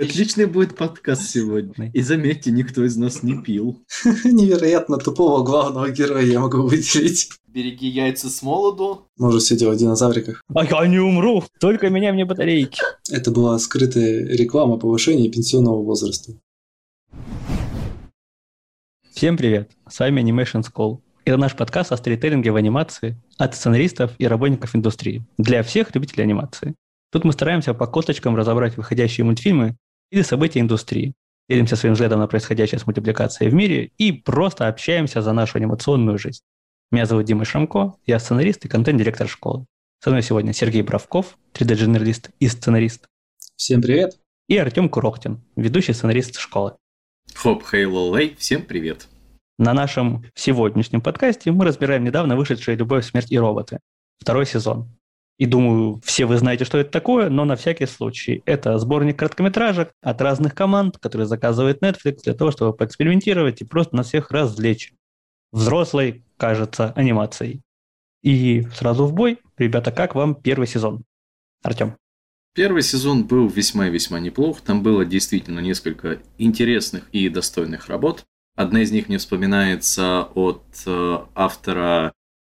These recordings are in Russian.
Отличный будет подкаст сегодня. И заметьте, никто из нас не пил. Невероятно тупого главного героя я могу выделить. Береги яйца с молоду. Может, все дело в динозавриках. А я не умру, только меня мне батарейки. Это была скрытая реклама повышения пенсионного возраста. Всем привет, с вами Animation School. Это наш подкаст о сторителлинге в анимации от сценаристов и работников индустрии. Для всех любителей анимации. Тут мы стараемся по косточкам разобрать выходящие мультфильмы или события индустрии. Делимся своим взглядом на происходящее с мультипликацией в мире и просто общаемся за нашу анимационную жизнь. Меня зовут Дима Шрамко, я сценарист и контент-директор школы. Со мной сегодня Сергей Бравков, 3D-журналист и сценарист. Всем привет. И Артем Курохтин, ведущий сценарист школы. Хоп, хей, лей, всем привет. На нашем сегодняшнем подкасте мы разбираем недавно вышедшие «Любовь, смерть и роботы». Второй сезон. И думаю, все вы знаете, что это такое, но на всякий случай. Это сборник короткометражек от разных команд, которые заказывает Netflix для того, чтобы поэкспериментировать и просто на всех развлечь. Взрослой, кажется, анимацией. И сразу в бой. Ребята, как вам первый сезон? Артем. Первый сезон был весьма и весьма неплох. Там было действительно несколько интересных и достойных работ. Одна из них мне вспоминается от э, автора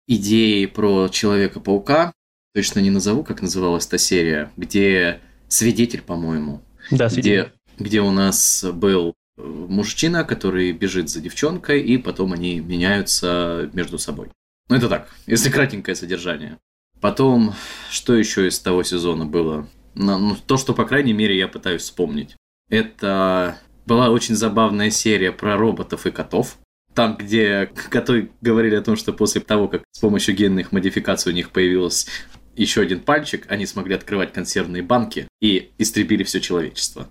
идеи про Человека-паука, точно не назову, как называлась та серия, где свидетель, по-моему. Да, свидетель. Где, где у нас был э, мужчина, который бежит за девчонкой, и потом они меняются между собой. Ну, это так, если кратенькое содержание. Потом, что еще из того сезона было? Ну, то, что, по крайней мере, я пытаюсь вспомнить. Это была очень забавная серия про роботов и котов. Там, где коты говорили о том, что после того, как с помощью генных модификаций у них появился еще один пальчик, они смогли открывать консервные банки и истребили все человечество.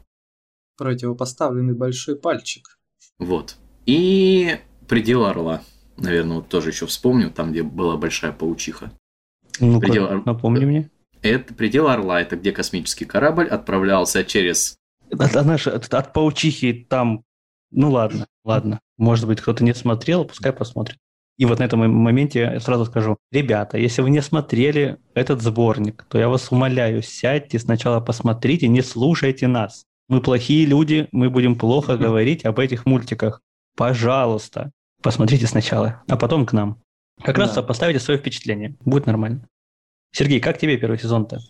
Противопоставленный большой пальчик. Вот. И предел орла. Наверное, вот тоже еще вспомню, там, где была большая паучиха. Ну, предел... Ор... напомни мне. Это предел орла, это где космический корабль отправлялся через... Знаешь, от, от паучихи там... Ну ладно, ладно. Может быть, кто-то не смотрел, пускай посмотрит. И вот на этом моменте я сразу скажу, ребята, если вы не смотрели этот сборник, то я вас умоляю, сядьте сначала посмотрите, не слушайте нас. Мы плохие люди, мы будем плохо говорить об этих мультиках. Пожалуйста, посмотрите сначала, а потом к нам. Как да. раз поставите свое впечатление, будет нормально. Сергей, как тебе первый сезон-то?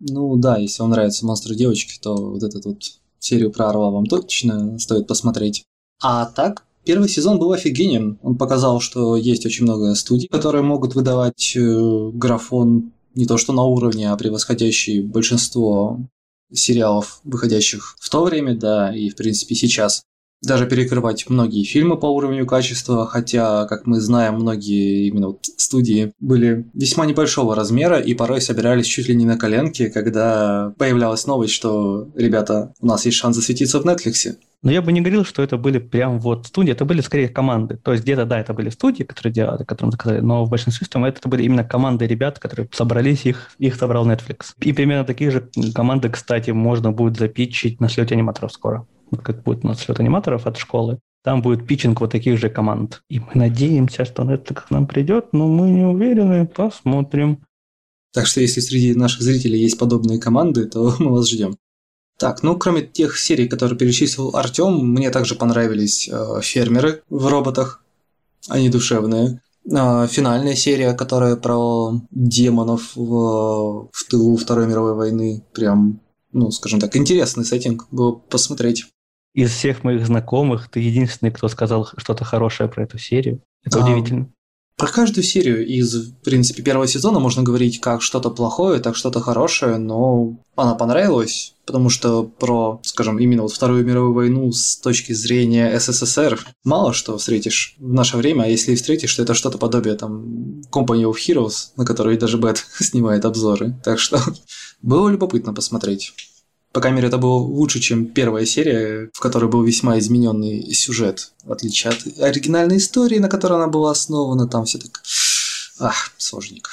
Ну да, если вам нравятся монстры девочки, то вот эту вот серию про Орла вам точно стоит посмотреть. А так, Первый сезон был офигенен. Он показал, что есть очень много студий, которые могут выдавать э, графон не то что на уровне, а превосходящий большинство сериалов, выходящих в то время, да, и в принципе сейчас. Даже перекрывать многие фильмы по уровню качества, хотя, как мы знаем, многие именно вот студии были весьма небольшого размера и порой собирались чуть ли не на коленке, когда появлялась новость, что, ребята, у нас есть шанс засветиться в Netflix. Но я бы не говорил, что это были прям вот студии, это были скорее команды. То есть где-то, да, это были студии, которые делали, которым заказали, но в большинстве своем это были именно команды ребят, которые собрались, их, их собрал Netflix. И примерно такие же команды, кстати, можно будет запитчить на слете аниматоров скоро. Вот как будет на слет аниматоров от школы. Там будет питчинг вот таких же команд. И мы надеемся, что Netflix к нам придет, но мы не уверены, посмотрим. Так что если среди наших зрителей есть подобные команды, то мы вас ждем. Так, ну кроме тех серий, которые перечислил Артем, мне также понравились э, фермеры в роботах. Они душевные. Э, финальная серия, которая про демонов в, в тылу Второй мировой войны. Прям, ну, скажем так, интересный сеттинг было посмотреть. Из всех моих знакомых ты единственный, кто сказал что-то хорошее про эту серию. Это а, удивительно. Про каждую серию из, в принципе, первого сезона можно говорить как что-то плохое, так что-то хорошее, но она понравилась, потому что про, скажем, именно вот Вторую мировую войну с точки зрения СССР мало что встретишь в наше время, а если и встретишь, то это что-то подобие там Company of Heroes, на которой даже Бэт снимает обзоры. Так что было любопытно посмотреть. По крайней мере, это было лучше, чем первая серия, в которой был весьма измененный сюжет, в отличие от оригинальной истории, на которой она была основана. Там все так... Ах, сложненько.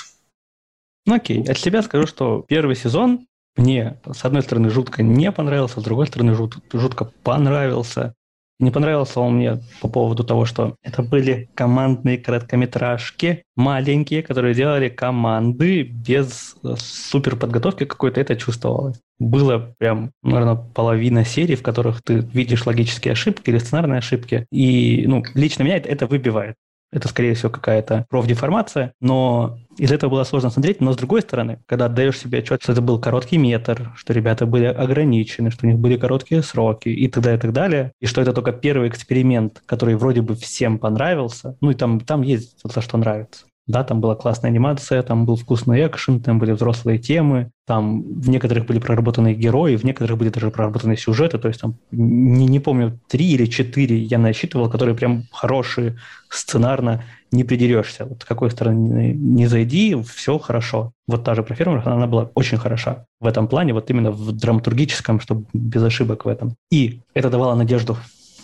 Ну окей, от себя скажу, что первый сезон мне, с одной стороны, жутко не понравился, с другой стороны, жут, жутко понравился. Не понравился он мне по поводу того, что это были командные короткометражки, маленькие, которые делали команды без э, супер подготовки какой-то, это чувствовалось. Было прям, наверное, половина серий, в которых ты видишь логические ошибки или сценарные ошибки. И, ну, лично меня это выбивает. Это, скорее всего, какая-то профдеформация, но из этого было сложно смотреть. Но, с другой стороны, когда отдаешь себе отчет, что это был короткий метр, что ребята были ограничены, что у них были короткие сроки и так далее, и так далее, и что это только первый эксперимент, который вроде бы всем понравился, ну и там, там есть за что нравится. Да, там была классная анимация, там был вкусный экшен, там были взрослые темы, там в некоторых были проработанные герои, в некоторых были даже проработанные сюжеты, то есть там, не, не помню, три или четыре я насчитывал, которые прям хорошие сценарно, не придерешься. Вот с какой стороны не зайди, все хорошо. Вот та же про фермеров, она была очень хороша в этом плане, вот именно в драматургическом, чтобы без ошибок в этом. И это давало надежду,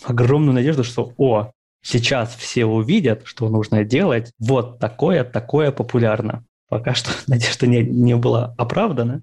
огромную надежду, что, о, Сейчас все увидят, что нужно делать. Вот такое, такое популярно. Пока что надежда не, не была оправдана.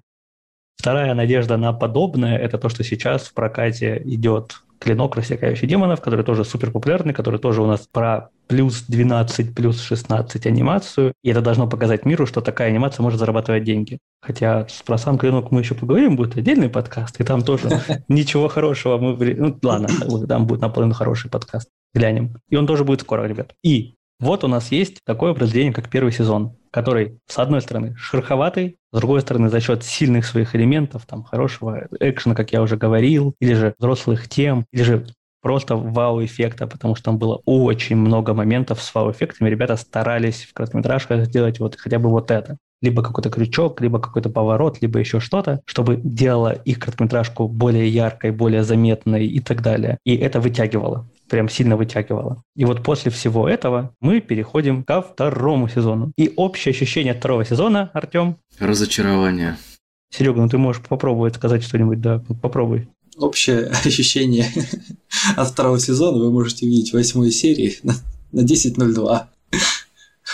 Вторая надежда на подобное – это то, что сейчас в прокате идет клинок, рассекающий демонов, который тоже супер популярный, который тоже у нас про плюс 12, плюс 16 анимацию. И это должно показать миру, что такая анимация может зарабатывать деньги. Хотя про сам клинок мы еще поговорим, будет отдельный подкаст, и там тоже ничего хорошего мы... Ну, ладно, там будет наполовину хороший подкаст. Глянем. И он тоже будет скоро, ребят. И вот у нас есть такое произведение, как первый сезон, который, с одной стороны, шероховатый, с другой стороны, за счет сильных своих элементов, там, хорошего экшена, как я уже говорил, или же взрослых тем, или же просто вау-эффекта, потому что там было очень много моментов с вау-эффектами. Ребята старались в короткометражках сделать вот хотя бы вот это. Либо какой-то крючок, либо какой-то поворот, либо еще что-то, чтобы делало их короткометражку более яркой, более заметной и так далее. И это вытягивало прям сильно вытягивало. И вот после всего этого мы переходим ко второму сезону. И общее ощущение от второго сезона, Артем? Разочарование. Серега, ну ты можешь попробовать сказать что-нибудь, да, попробуй. Общее ощущение от второго сезона вы можете увидеть в восьмой серии на, на 10.02.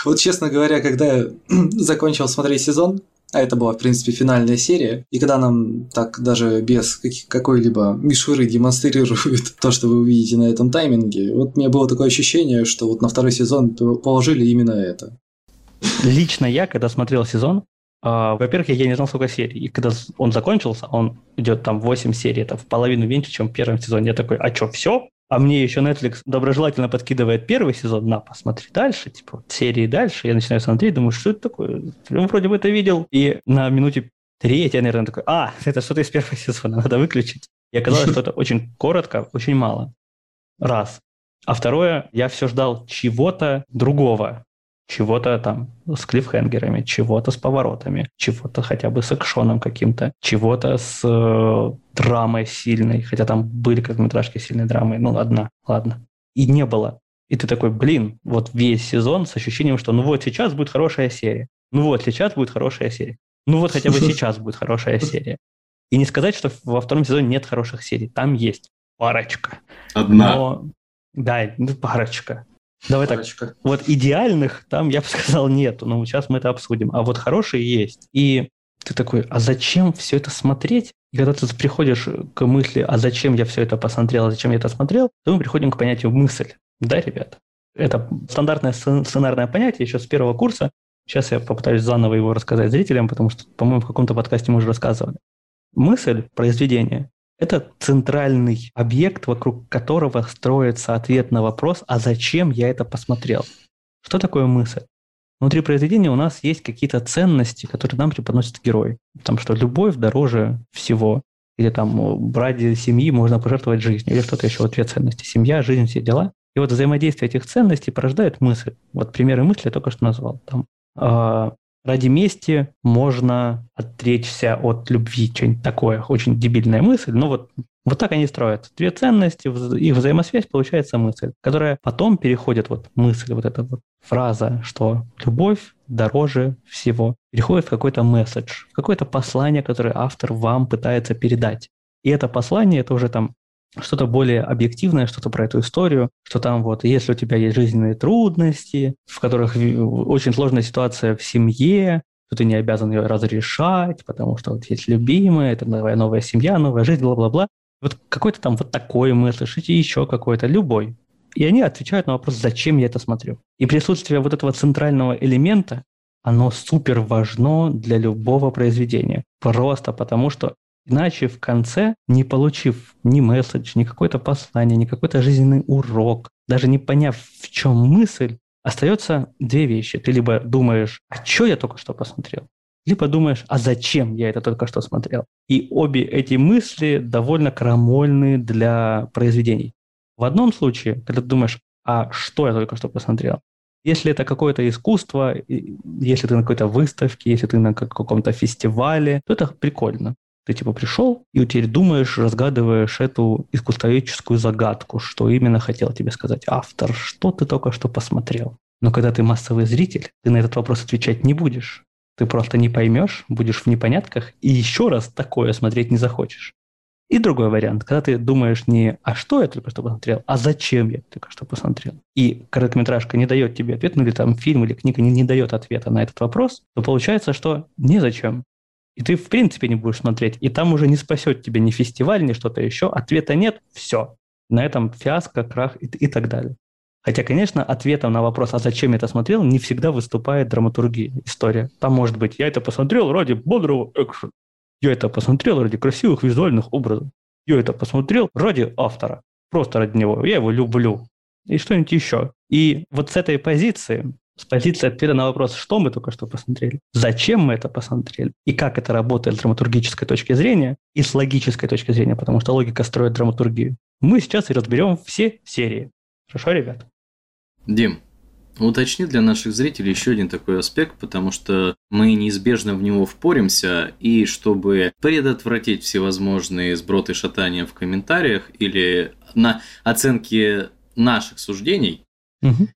Вот, честно говоря, когда я закончил смотреть сезон, а это была, в принципе, финальная серия. И когда нам так даже без какой-либо мишуры демонстрируют то, что вы увидите на этом тайминге, вот меня было такое ощущение, что вот на второй сезон положили именно это. Лично я, когда смотрел сезон, Uh, во-первых, я не знал, сколько серий. И когда он закончился, он идет там 8 серий, это в половину меньше, чем в первом сезоне. Я такой, а что, все? А мне еще Netflix доброжелательно подкидывает первый сезон, на, посмотри дальше, типа, серии дальше, я начинаю смотреть, думаю, что это такое? Он вроде бы это видел, и на минуте третьей я, наверное, такой, а, это что-то из первого сезона, надо выключить. И оказалось, что это очень коротко, очень мало. Раз. А второе, я все ждал чего-то другого чего-то там с клиффхенгерами, чего-то с поворотами, чего-то хотя бы с экшоном каким-то, чего-то с э, драмой сильной, хотя там были короткометражки сильной драмы, ну одна, ладно. И не было. И ты такой, блин, вот весь сезон с ощущением, что ну вот сейчас будет хорошая серия, ну вот сейчас будет хорошая серия, ну вот хотя бы сейчас будет хорошая серия. И не сказать, что во втором сезоне нет хороших серий, там есть парочка. Одна. Но, да, ну, парочка. Давай Парочка. так. Вот идеальных там, я бы сказал, нету. Но сейчас мы это обсудим. А вот хорошие есть. И ты такой, а зачем все это смотреть? И когда ты приходишь к мысли, а зачем я все это посмотрел, а зачем я это смотрел, то мы приходим к понятию мысль. Да, ребята? Это стандартное сценарное понятие еще с первого курса. Сейчас я попытаюсь заново его рассказать зрителям, потому что, по-моему, в каком-то подкасте мы уже рассказывали. Мысль произведения это центральный объект, вокруг которого строится ответ на вопрос, а зачем я это посмотрел? Что такое мысль? Внутри произведения у нас есть какие-то ценности, которые нам преподносят герой. Там что любовь дороже всего. Или там ради семьи можно пожертвовать жизнью. Или что-то еще. Вот две ценности. Семья, жизнь, все дела. И вот взаимодействие этих ценностей порождает мысль. Вот примеры мысли я только что назвал. Там, э, ради мести можно отречься от любви, что-нибудь такое, очень дебильная мысль, но вот, вот так они строят. Две ценности, их взаимосвязь получается мысль, которая потом переходит, вот мысль, вот эта вот фраза, что любовь дороже всего, переходит в какой-то месседж, в какое-то послание, которое автор вам пытается передать. И это послание, это уже там что-то более объективное, что-то про эту историю, что там вот, если у тебя есть жизненные трудности, в которых очень сложная ситуация в семье, то ты не обязан ее разрешать, потому что вот есть любимая, это новая новая семья, новая жизнь, бла-бла-бла. Вот какой-то там вот такой мыслишь, и еще какой-то, любой. И они отвечают на вопрос, зачем я это смотрю. И присутствие вот этого центрального элемента, оно супер важно для любого произведения. Просто потому, что иначе в конце, не получив ни месседж, ни какое-то послание, ни какой-то жизненный урок, даже не поняв, в чем мысль, остается две вещи. Ты либо думаешь, а что я только что посмотрел? Либо думаешь, а зачем я это только что смотрел? И обе эти мысли довольно крамольны для произведений. В одном случае, когда ты думаешь, а что я только что посмотрел? Если это какое-то искусство, если ты на какой-то выставке, если ты на каком-то фестивале, то это прикольно. Ты типа пришел и теперь думаешь, разгадываешь эту искусствоведческую загадку, что именно хотел тебе сказать автор, что ты только что посмотрел. Но когда ты массовый зритель, ты на этот вопрос отвечать не будешь. Ты просто не поймешь, будешь в непонятках и еще раз такое смотреть не захочешь. И другой вариант, когда ты думаешь не «а что я только что посмотрел?», а «зачем я только что посмотрел?». И короткометражка не дает тебе ответ, ну или там фильм или книга не, не дает ответа на этот вопрос, то получается, что незачем. И ты в принципе не будешь смотреть. И там уже не спасет тебе ни фестиваль, ни что-то еще. Ответа нет, все. На этом фиаско, крах и, и так далее. Хотя, конечно, ответом на вопрос, а зачем я это смотрел, не всегда выступает драматургия, история. Там может быть, я это посмотрел ради бодрого экшена. Я это посмотрел ради красивых визуальных образов. Я это посмотрел ради автора. Просто ради него. Я его люблю. И что-нибудь еще. И вот с этой позиции, с позиции ответа на вопрос, что мы только что посмотрели, зачем мы это посмотрели, и как это работает с драматургической точки зрения, и с логической точки зрения, потому что логика строит драматургию, мы сейчас и разберем все серии. Хорошо, ребят? Дим, Уточни для наших зрителей еще один такой аспект, потому что мы неизбежно в него впоримся, и чтобы предотвратить всевозможные сброты шатания в комментариях или на оценке наших суждений, угу.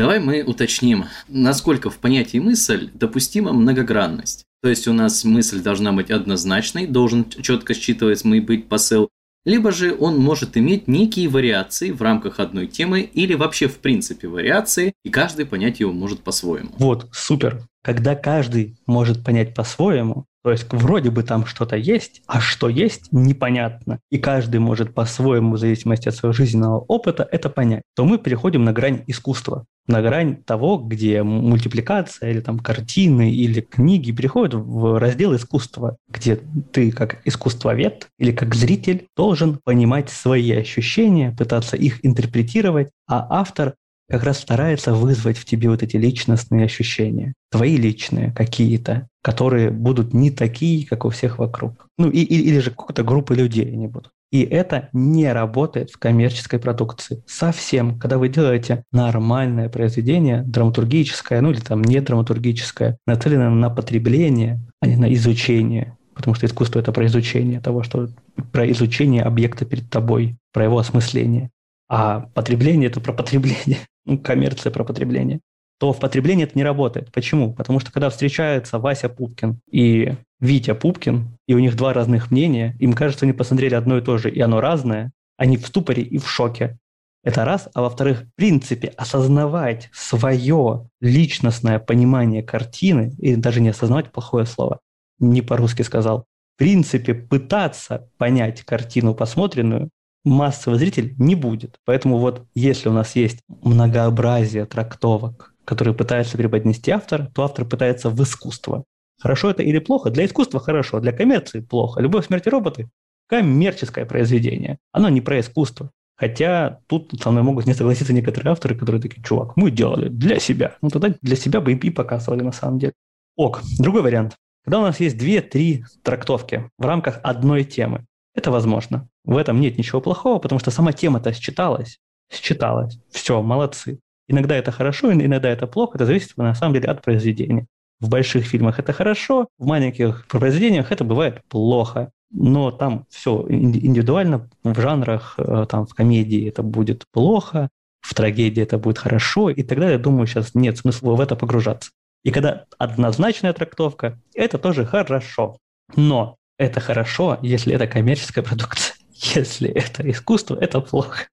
Давай мы уточним, насколько в понятии мысль допустима многогранность. То есть у нас мысль должна быть однозначной, должен четко считывать мой быть посыл, либо же он может иметь некие вариации в рамках одной темы или вообще в принципе вариации, и каждый понять его может по-своему. Вот, супер. Когда каждый может понять по-своему, то есть вроде бы там что-то есть, а что есть, непонятно. И каждый может по-своему, в зависимости от своего жизненного опыта, это понять. То мы переходим на грань искусства на грань того, где мультипликация или там картины или книги переходят в раздел искусства, где ты как искусствовед или как зритель должен понимать свои ощущения, пытаться их интерпретировать, а автор как раз старается вызвать в тебе вот эти личностные ощущения, твои личные какие-то, которые будут не такие, как у всех вокруг. Ну, и, или же какой-то группы людей они будут. И это не работает в коммерческой продукции. Совсем. Когда вы делаете нормальное произведение, драматургическое, ну или там не драматургическое, нацеленное на потребление, а не на изучение, потому что искусство – это про изучение того, что про изучение объекта перед тобой, про его осмысление. А потребление – это про потребление, ну, коммерция про потребление то в потреблении это не работает. Почему? Потому что когда встречаются Вася Пупкин и Витя Пупкин, и у них два разных мнения, им кажется, они посмотрели одно и то же, и оно разное, они в ступоре и в шоке. Это раз. А во-вторых, в принципе, осознавать свое личностное понимание картины, и даже не осознавать плохое слово, не по-русски сказал, в принципе, пытаться понять картину посмотренную, массовый зритель не будет. Поэтому вот если у нас есть многообразие трактовок который пытается преподнести автор, то автор пытается в искусство. Хорошо это или плохо? Для искусства хорошо, для коммерции плохо. Любовь смерти роботы – коммерческое произведение. Оно не про искусство. Хотя тут со мной могут не согласиться некоторые авторы, которые такие, чувак, мы делали для себя. Ну тогда для себя бы и показывали на самом деле. Ок, другой вариант. Когда у нас есть две-три трактовки в рамках одной темы, это возможно. В этом нет ничего плохого, потому что сама тема-то считалась. Считалась. Все, молодцы. Иногда это хорошо, иногда это плохо, это зависит на самом деле от произведения. В больших фильмах это хорошо, в маленьких произведениях это бывает плохо. Но там все индивидуально, в жанрах, э, там в комедии это будет плохо, в трагедии это будет хорошо, и тогда, я думаю, сейчас нет смысла в это погружаться. И когда однозначная трактовка, это тоже хорошо. Но это хорошо, если это коммерческая продукция. Если это искусство, это плохо.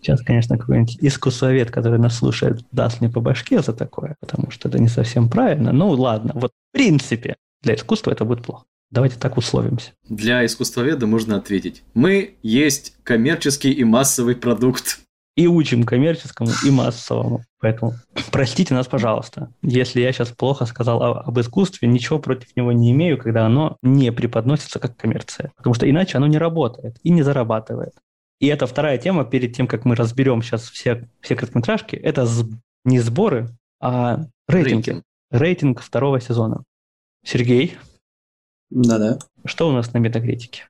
Сейчас, конечно, какой-нибудь искусствовед, который нас слушает, даст мне по башке за такое, потому что это не совсем правильно. Ну, ладно. Вот в принципе для искусства это будет плохо. Давайте так условимся. Для искусствоведа можно ответить. Мы есть коммерческий и массовый продукт. И учим коммерческому и массовому. Поэтому простите нас, пожалуйста, если я сейчас плохо сказал об искусстве, ничего против него не имею, когда оно не преподносится как коммерция. Потому что иначе оно не работает и не зарабатывает. И это вторая тема, перед тем, как мы разберем сейчас все, все короткометражки, это не сборы, а рейтинги. Рейтинг. Рейтинг второго сезона. Сергей, да-да. Что у нас на метакритике?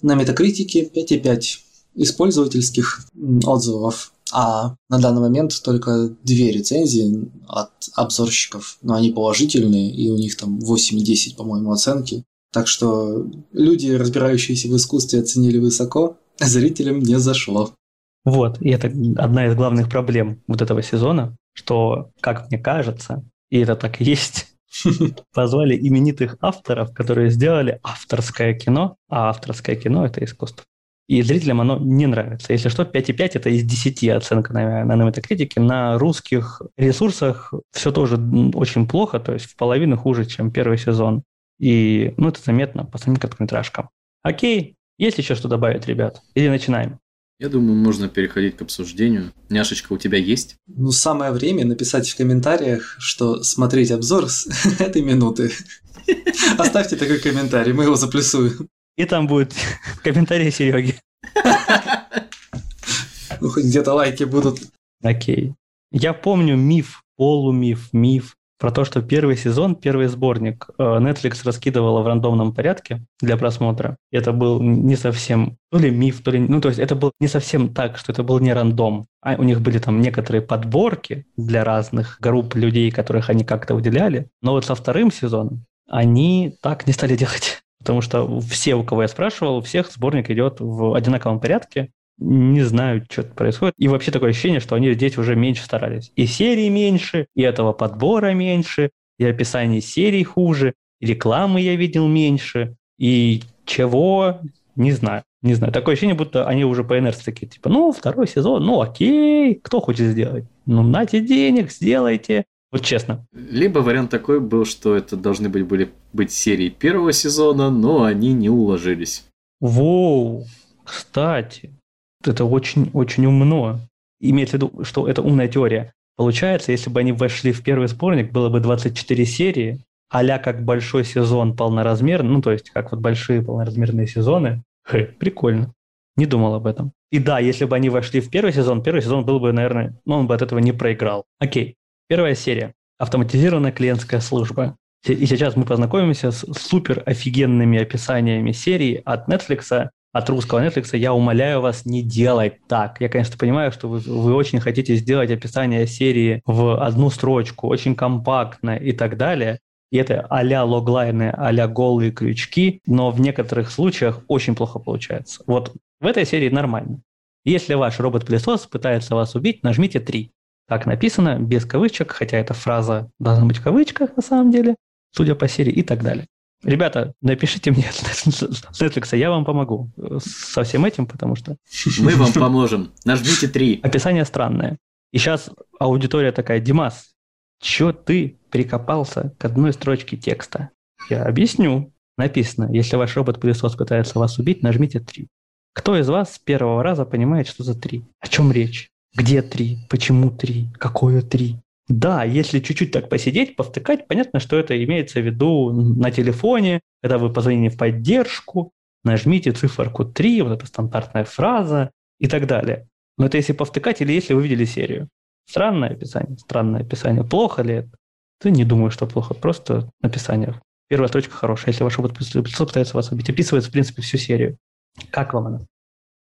На метакритике 5,5 из пользовательских отзывов. А на данный момент только две рецензии от обзорщиков, но они положительные, и у них там 8 и 10, по-моему, оценки. Так что люди, разбирающиеся в искусстве, оценили высоко, а зрителям не зашло. Вот, и это одна из главных проблем вот этого сезона, что, как мне кажется, и это так и есть, позвали именитых авторов, которые сделали авторское кино, а авторское кино – это искусство. И зрителям оно не нравится. Если что, 5,5 – это из 10 оценка на, на метакритике. На русских ресурсах все тоже очень плохо, то есть в половину хуже, чем первый сезон. И ну, это заметно по самим короткометражкам. Окей, есть еще что добавить, ребят? Или начинаем? Я думаю, можно переходить к обсуждению. Няшечка у тебя есть? Ну, самое время написать в комментариях, что смотреть обзор с этой минуты. Оставьте такой комментарий, мы его заплюсуем. И там будет комментарий Сереги. Ну, хоть где-то лайки будут. Окей. Я помню миф, полумиф, миф про то, что первый сезон, первый сборник э, Netflix раскидывала в рандомном порядке для просмотра. Это был не совсем то ли миф, то ли... Ну, то есть это был не совсем так, что это был не рандом. А у них были там некоторые подборки для разных групп людей, которых они как-то выделяли. Но вот со вторым сезоном они так не стали делать. Потому что все, у кого я спрашивал, у всех сборник идет в одинаковом порядке не знаю, что происходит. И вообще такое ощущение, что они здесь уже меньше старались. И серии меньше, и этого подбора меньше, и описание серий хуже, и рекламы я видел меньше, и чего, не знаю. Не знаю, такое ощущение, будто они уже по инерции такие, типа, ну, второй сезон, ну, окей, кто хочет сделать? Ну, нате денег, сделайте. Вот честно. Либо вариант такой был, что это должны быть, были быть серии первого сезона, но они не уложились. Воу, кстати, это очень-очень умно. Имеется в виду, что это умная теория. Получается, если бы они вошли в первый сборник, было бы 24 серии, а как большой сезон полноразмерный, ну, то есть как вот большие полноразмерные сезоны. Хе, прикольно. Не думал об этом. И да, если бы они вошли в первый сезон, первый сезон был бы, наверное, ну, он бы от этого не проиграл. Окей. Первая серия. Автоматизированная клиентская служба. И сейчас мы познакомимся с супер офигенными описаниями серий от Netflix, от русского Netflix, я умоляю вас не делать так. Я, конечно, понимаю, что вы, вы очень хотите сделать описание серии в одну строчку, очень компактно и так далее. И это а-ля логлайны, а-ля голые крючки, но в некоторых случаях очень плохо получается. Вот в этой серии нормально. Если ваш робот-пылесос пытается вас убить, нажмите 3. Так написано, без кавычек, хотя эта фраза должна быть в кавычках на самом деле, судя по серии и так далее. Ребята, напишите мне с Netflix, я вам помогу со всем этим, потому что... Мы вам поможем. Нажмите 3. Описание странное. И сейчас аудитория такая, Димас, чё ты прикопался к одной строчке текста? Я объясню. Написано, если ваш робот-пылесос пытается вас убить, нажмите 3. Кто из вас с первого раза понимает, что за 3? О чем речь? Где 3? Почему 3? Какое 3? Да, если чуть-чуть так посидеть, повтыкать, понятно, что это имеется в виду на телефоне, когда вы позвонили в поддержку, нажмите циферку 3, вот эта стандартная фраза и так далее. Но это если повтыкать или если вы видели серию. Странное описание, странное описание. Плохо ли это? Ты не думаю, что плохо, просто описание. Первая строчка хорошая. Если ваш опыт пытается вас убить, описывается, в принципе, всю серию. Как вам она?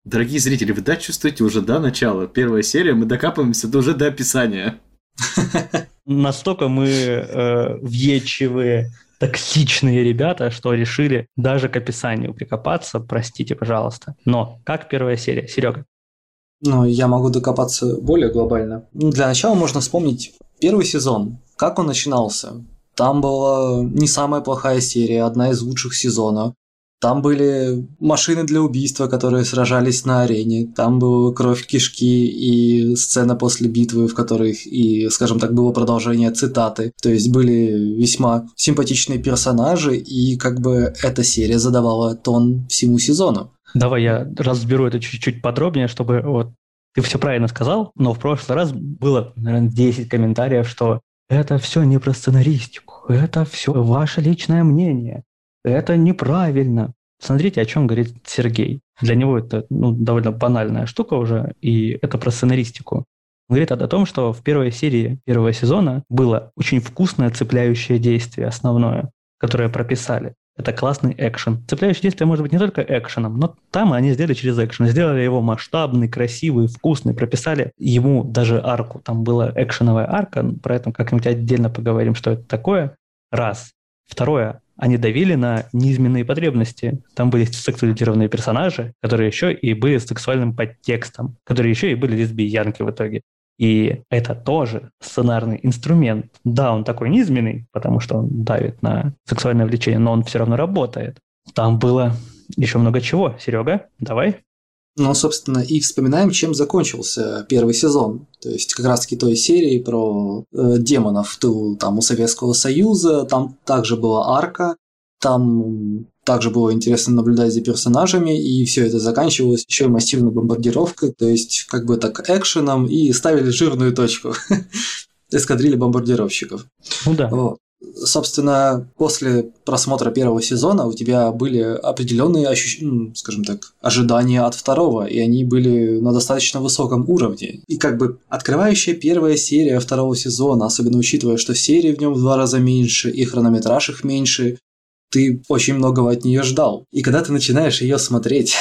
Дорогие зрители, вы да чувствуете уже до начала? Первая серия, мы докапываемся уже до описания. Настолько мы э, въедчивые, токсичные ребята, что решили даже к описанию прикопаться. Простите, пожалуйста. Но как первая серия? Серега. Ну, я могу докопаться более глобально. Ну, для начала можно вспомнить первый сезон. Как он начинался? Там была не самая плохая серия, одна из лучших сезонов. Там были машины для убийства, которые сражались на арене. Там была кровь кишки и сцена после битвы, в которых и, скажем так, было продолжение цитаты. То есть были весьма симпатичные персонажи, и как бы эта серия задавала тон всему сезону. Давай я разберу это чуть-чуть подробнее, чтобы вот ты все правильно сказал, но в прошлый раз было, наверное, 10 комментариев, что это все не про сценаристику, это все ваше личное мнение. Это неправильно. Смотрите, о чем говорит Сергей. Для него это ну, довольно банальная штука уже, и это про сценаристику. Он говорит о том, что в первой серии первого сезона было очень вкусное цепляющее действие основное, которое прописали. Это классный экшен. Цепляющее действие может быть не только экшеном, но там они сделали через экшен. Сделали его масштабный, красивый, вкусный, прописали ему даже арку. Там была экшеновая арка, про это как-нибудь отдельно поговорим, что это такое. Раз. Второе, они давили на низменные потребности. Там были сексуализированные персонажи, которые еще и были с сексуальным подтекстом, которые еще и были лесбиянки в итоге. И это тоже сценарный инструмент. Да, он такой низменный, потому что он давит на сексуальное влечение, но он все равно работает. Там было еще много чего. Серега, давай. Ну, собственно, и вспоминаем, чем закончился первый сезон. То есть, как раз-таки той серии про э, демонов тыл, там, у Советского Союза. Там также была арка. Там также было интересно наблюдать за персонажами, и все это заканчивалось еще и массивной бомбардировкой, то есть как бы так экшеном, и ставили жирную точку эскадрильи бомбардировщиков. Ну да. Вот. Собственно, после просмотра первого сезона у тебя были определенные ощущ... скажем так, ожидания от второго, и они были на достаточно высоком уровне. И как бы открывающая первая серия второго сезона, особенно учитывая, что серии в нем в два раза меньше, и хронометраж их меньше, ты очень многого от нее ждал. И когда ты начинаешь ее смотреть,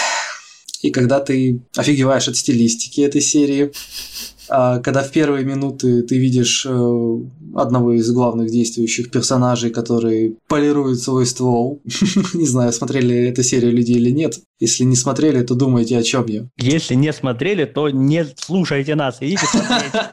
и когда ты офигеваешь от стилистики этой серии, когда в первые минуты ты видишь э, одного из главных действующих персонажей, который полирует свой ствол. не знаю, смотрели эту серию люди или нет. Если не смотрели, то думайте, о чем я. Если не смотрели, то не слушайте нас, идите смотреть.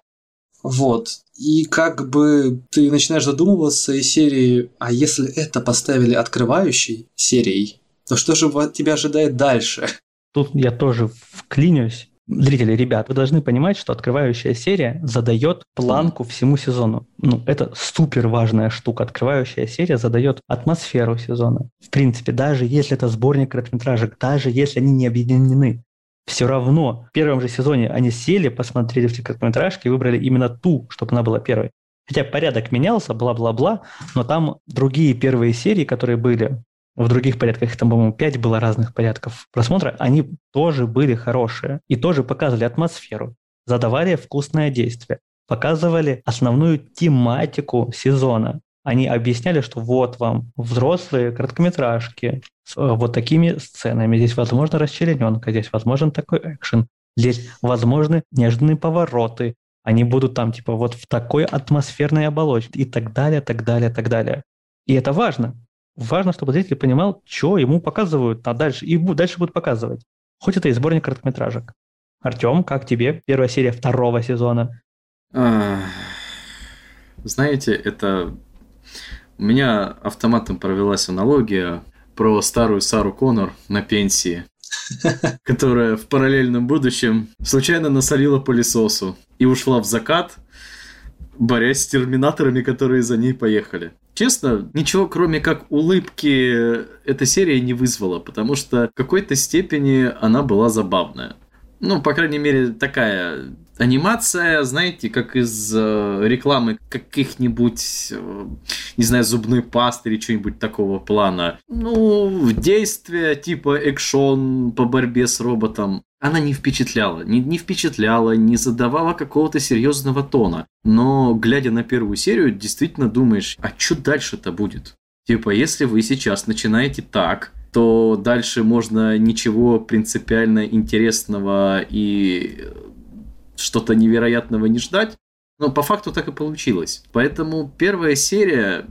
Вот. И как бы ты начинаешь задумываться из серии, а если это поставили открывающей серией, то что же тебя ожидает дальше? Тут я тоже вклинюсь. Зрители, ребят, вы должны понимать, что открывающая серия задает планку всему сезону. Ну, это супер важная штука. Открывающая серия задает атмосферу сезона. В принципе, даже если это сборник короткометражек, даже если они не объединены, все равно в первом же сезоне они сели, посмотрели все короткометражки и выбрали именно ту, чтобы она была первой. Хотя порядок менялся, бла-бла-бла, но там другие первые серии, которые были, в других порядках, там, по-моему, пять было разных порядков просмотра, они тоже были хорошие и тоже показывали атмосферу, задавали вкусное действие, показывали основную тематику сезона. Они объясняли, что вот вам взрослые короткометражки с э, вот такими сценами. Здесь возможно расчлененка, здесь возможен такой экшен, здесь возможны неожиданные повороты. Они будут там типа вот в такой атмосферной оболочке и так далее, так далее, так далее. И это важно, важно, чтобы зритель понимал, что ему показывают, а дальше, и дальше будут показывать. Хоть это и сборник короткометражек. Артем, как тебе первая серия второго сезона? Знаете, это... У меня автоматом провелась аналогия про старую Сару Коннор на пенсии, которая в параллельном будущем случайно насолила пылесосу и ушла в закат, борясь с терминаторами, которые за ней поехали. Честно, ничего кроме как улыбки эта серия не вызвала, потому что в какой-то степени она была забавная. Ну, по крайней мере, такая анимация, знаете, как из э, рекламы каких-нибудь, э, не знаю, зубной пасты или чего-нибудь такого плана. Ну, действия типа экшон по борьбе с роботом она не впечатляла, не, не впечатляла, не задавала какого-то серьезного тона. Но, глядя на первую серию, действительно думаешь, а что дальше-то будет? Типа, если вы сейчас начинаете так, то дальше можно ничего принципиально интересного и что-то невероятного не ждать. Но по факту так и получилось. Поэтому первая серия,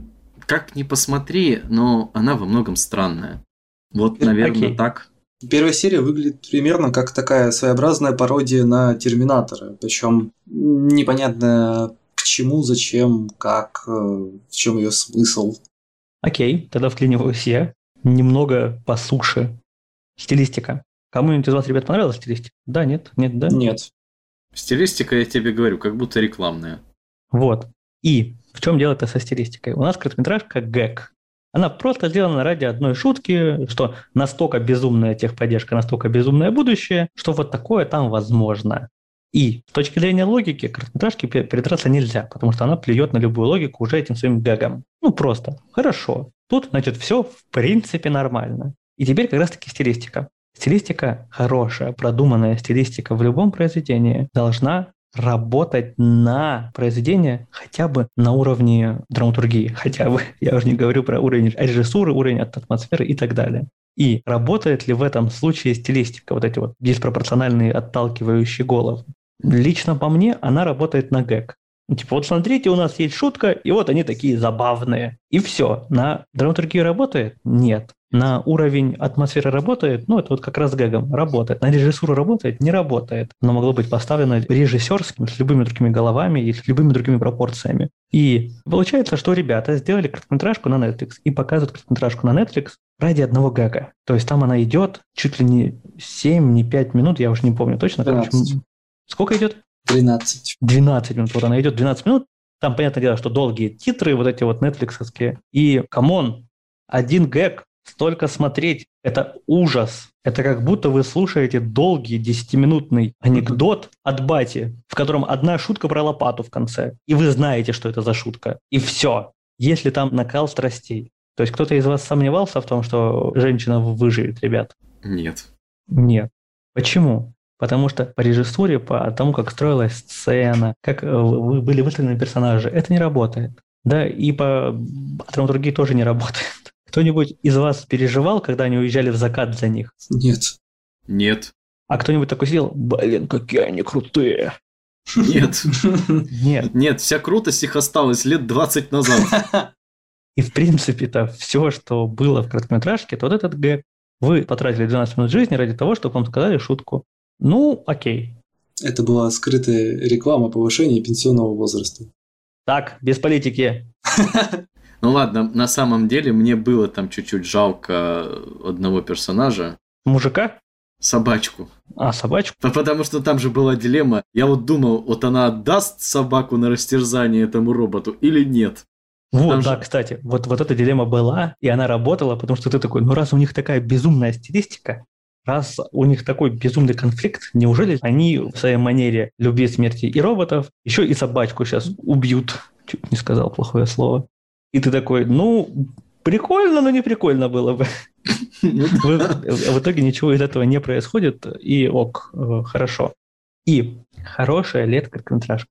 как ни посмотри, но она во многом странная. Вот, наверное, okay. так. Первая серия выглядит примерно как такая своеобразная пародия на Терминатора. Причем непонятно к чему, зачем, как, э, в чем ее смысл. Окей, тогда вклиниваюсь я. немного по суше. Стилистика. Кому-нибудь из вас, ребят, понравилась стилистика? Да, нет, нет, да? Нет. Стилистика, я тебе говорю, как будто рекламная. Вот. И в чем дело-то со стилистикой? У нас короткометражка гэг. Она просто сделана ради одной шутки, что настолько безумная техподдержка, настолько безумное будущее, что вот такое там возможно. И с точки зрения логики короткометражки передраться нельзя, потому что она плюет на любую логику уже этим своим гэгом. Ну просто, хорошо. Тут, значит, все в принципе нормально. И теперь как раз-таки стилистика. Стилистика хорошая, продуманная стилистика в любом произведении должна работать на произведение хотя бы на уровне драматургии, хотя бы. Я уже не говорю про уровень режиссуры, уровень атмосферы и так далее. И работает ли в этом случае стилистика, вот эти вот диспропорциональные отталкивающие головы? Лично по мне она работает на гэг. Типа, вот смотрите, у нас есть шутка, и вот они такие забавные. И все. На драматургии работает? Нет. На уровень атмосферы работает? Ну, это вот как раз гэгом. Работает. На режиссуру работает? Не работает. Но могло быть поставлено режиссерским, с любыми другими головами и с любыми другими пропорциями. И получается, что ребята сделали короткометражку на Netflix и показывают короткометражку на Netflix ради одного гэга. То есть там она идет чуть ли не 7, не 5 минут, я уже не помню точно. Короче, сколько идет? 13. 12 минут. Вот она идет 12 минут. Там, понятное дело, что долгие титры, вот эти вот нетфликсовские. И, come on, один гэг, столько смотреть, это ужас. Это как будто вы слушаете долгий десятиминутный анекдот от бати, в котором одна шутка про лопату в конце. И вы знаете, что это за шутка. И все. Если там накал страстей. То есть кто-то из вас сомневался в том, что женщина выживет, ребят? Нет. Нет. Почему? Потому что по режиссуре, по тому, как строилась сцена, как э, были выстроены персонажи, это не работает. Да, и по драматургии тоже не работает. Кто-нибудь из вас переживал, когда они уезжали в закат за них? Нет. Нет. А кто-нибудь такой сидел, блин, какие они крутые. Нет. Нет. Нет, вся крутость их осталась лет 20 назад. И в принципе-то все, что было в короткометражке, то вот этот гэг. Вы потратили 12 минут жизни ради того, чтобы вам сказали шутку. Ну, окей. Это была скрытая реклама повышения пенсионного возраста. Так, без политики. Ну ладно, на самом деле мне было там чуть-чуть жалко одного персонажа. Мужика? Собачку. А, собачку? Потому что там же была дилемма. Я вот думал, вот она отдаст собаку на растерзание этому роботу или нет. Вот, там да, же... кстати, вот, вот эта дилемма была, и она работала, потому что ты такой, ну раз у них такая безумная стилистика, Раз у них такой безумный конфликт, неужели они в своей манере любви, смерти и роботов еще и собачку сейчас убьют? Чуть не сказал плохое слово. И ты такой, ну, прикольно, но не прикольно было бы. В итоге ничего из этого не происходит, и ок, э, хорошо. И хорошая лет короткометражка.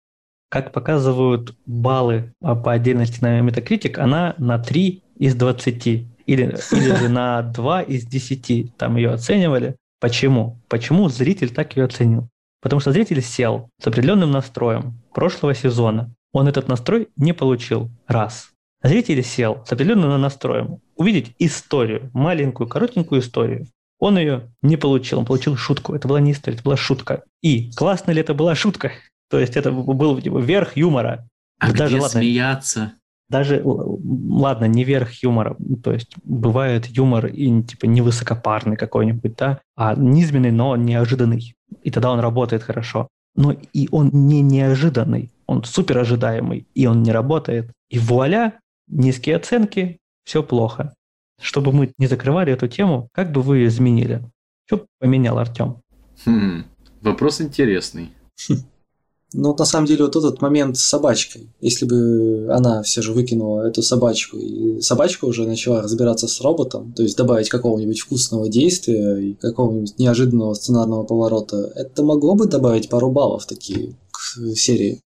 Как показывают баллы по отдельности на Metacritic, она на 3 из 20 или, или же на 2 из 10 там ее оценивали. Почему? Почему зритель так ее оценил? Потому что зритель сел с определенным настроем прошлого сезона. Он этот настрой не получил. Раз. Зритель сел с определенным настроем увидеть историю, маленькую, коротенькую историю. Он ее не получил, он получил шутку. Это была не история, это была шутка. И классно ли это была шутка? То есть это был типа, верх юмора. А Даже, где ладно, смеяться? Даже, ладно, не верх юмора, то есть бывает юмор и типа не высокопарный какой-нибудь, да, а низменный, но неожиданный. И тогда он работает хорошо. Но и он не неожиданный, он супер ожидаемый, и он не работает. И вуаля, низкие оценки, все плохо. Чтобы мы не закрывали эту тему, как бы вы изменили? Что поменял Артем? Хм, вопрос интересный. Ну, на самом деле, вот этот момент с собачкой. Если бы она все же выкинула эту собачку, и собачка уже начала разбираться с роботом, то есть добавить какого-нибудь вкусного действия и какого-нибудь неожиданного сценарного поворота, это могло бы добавить пару баллов такие к серии.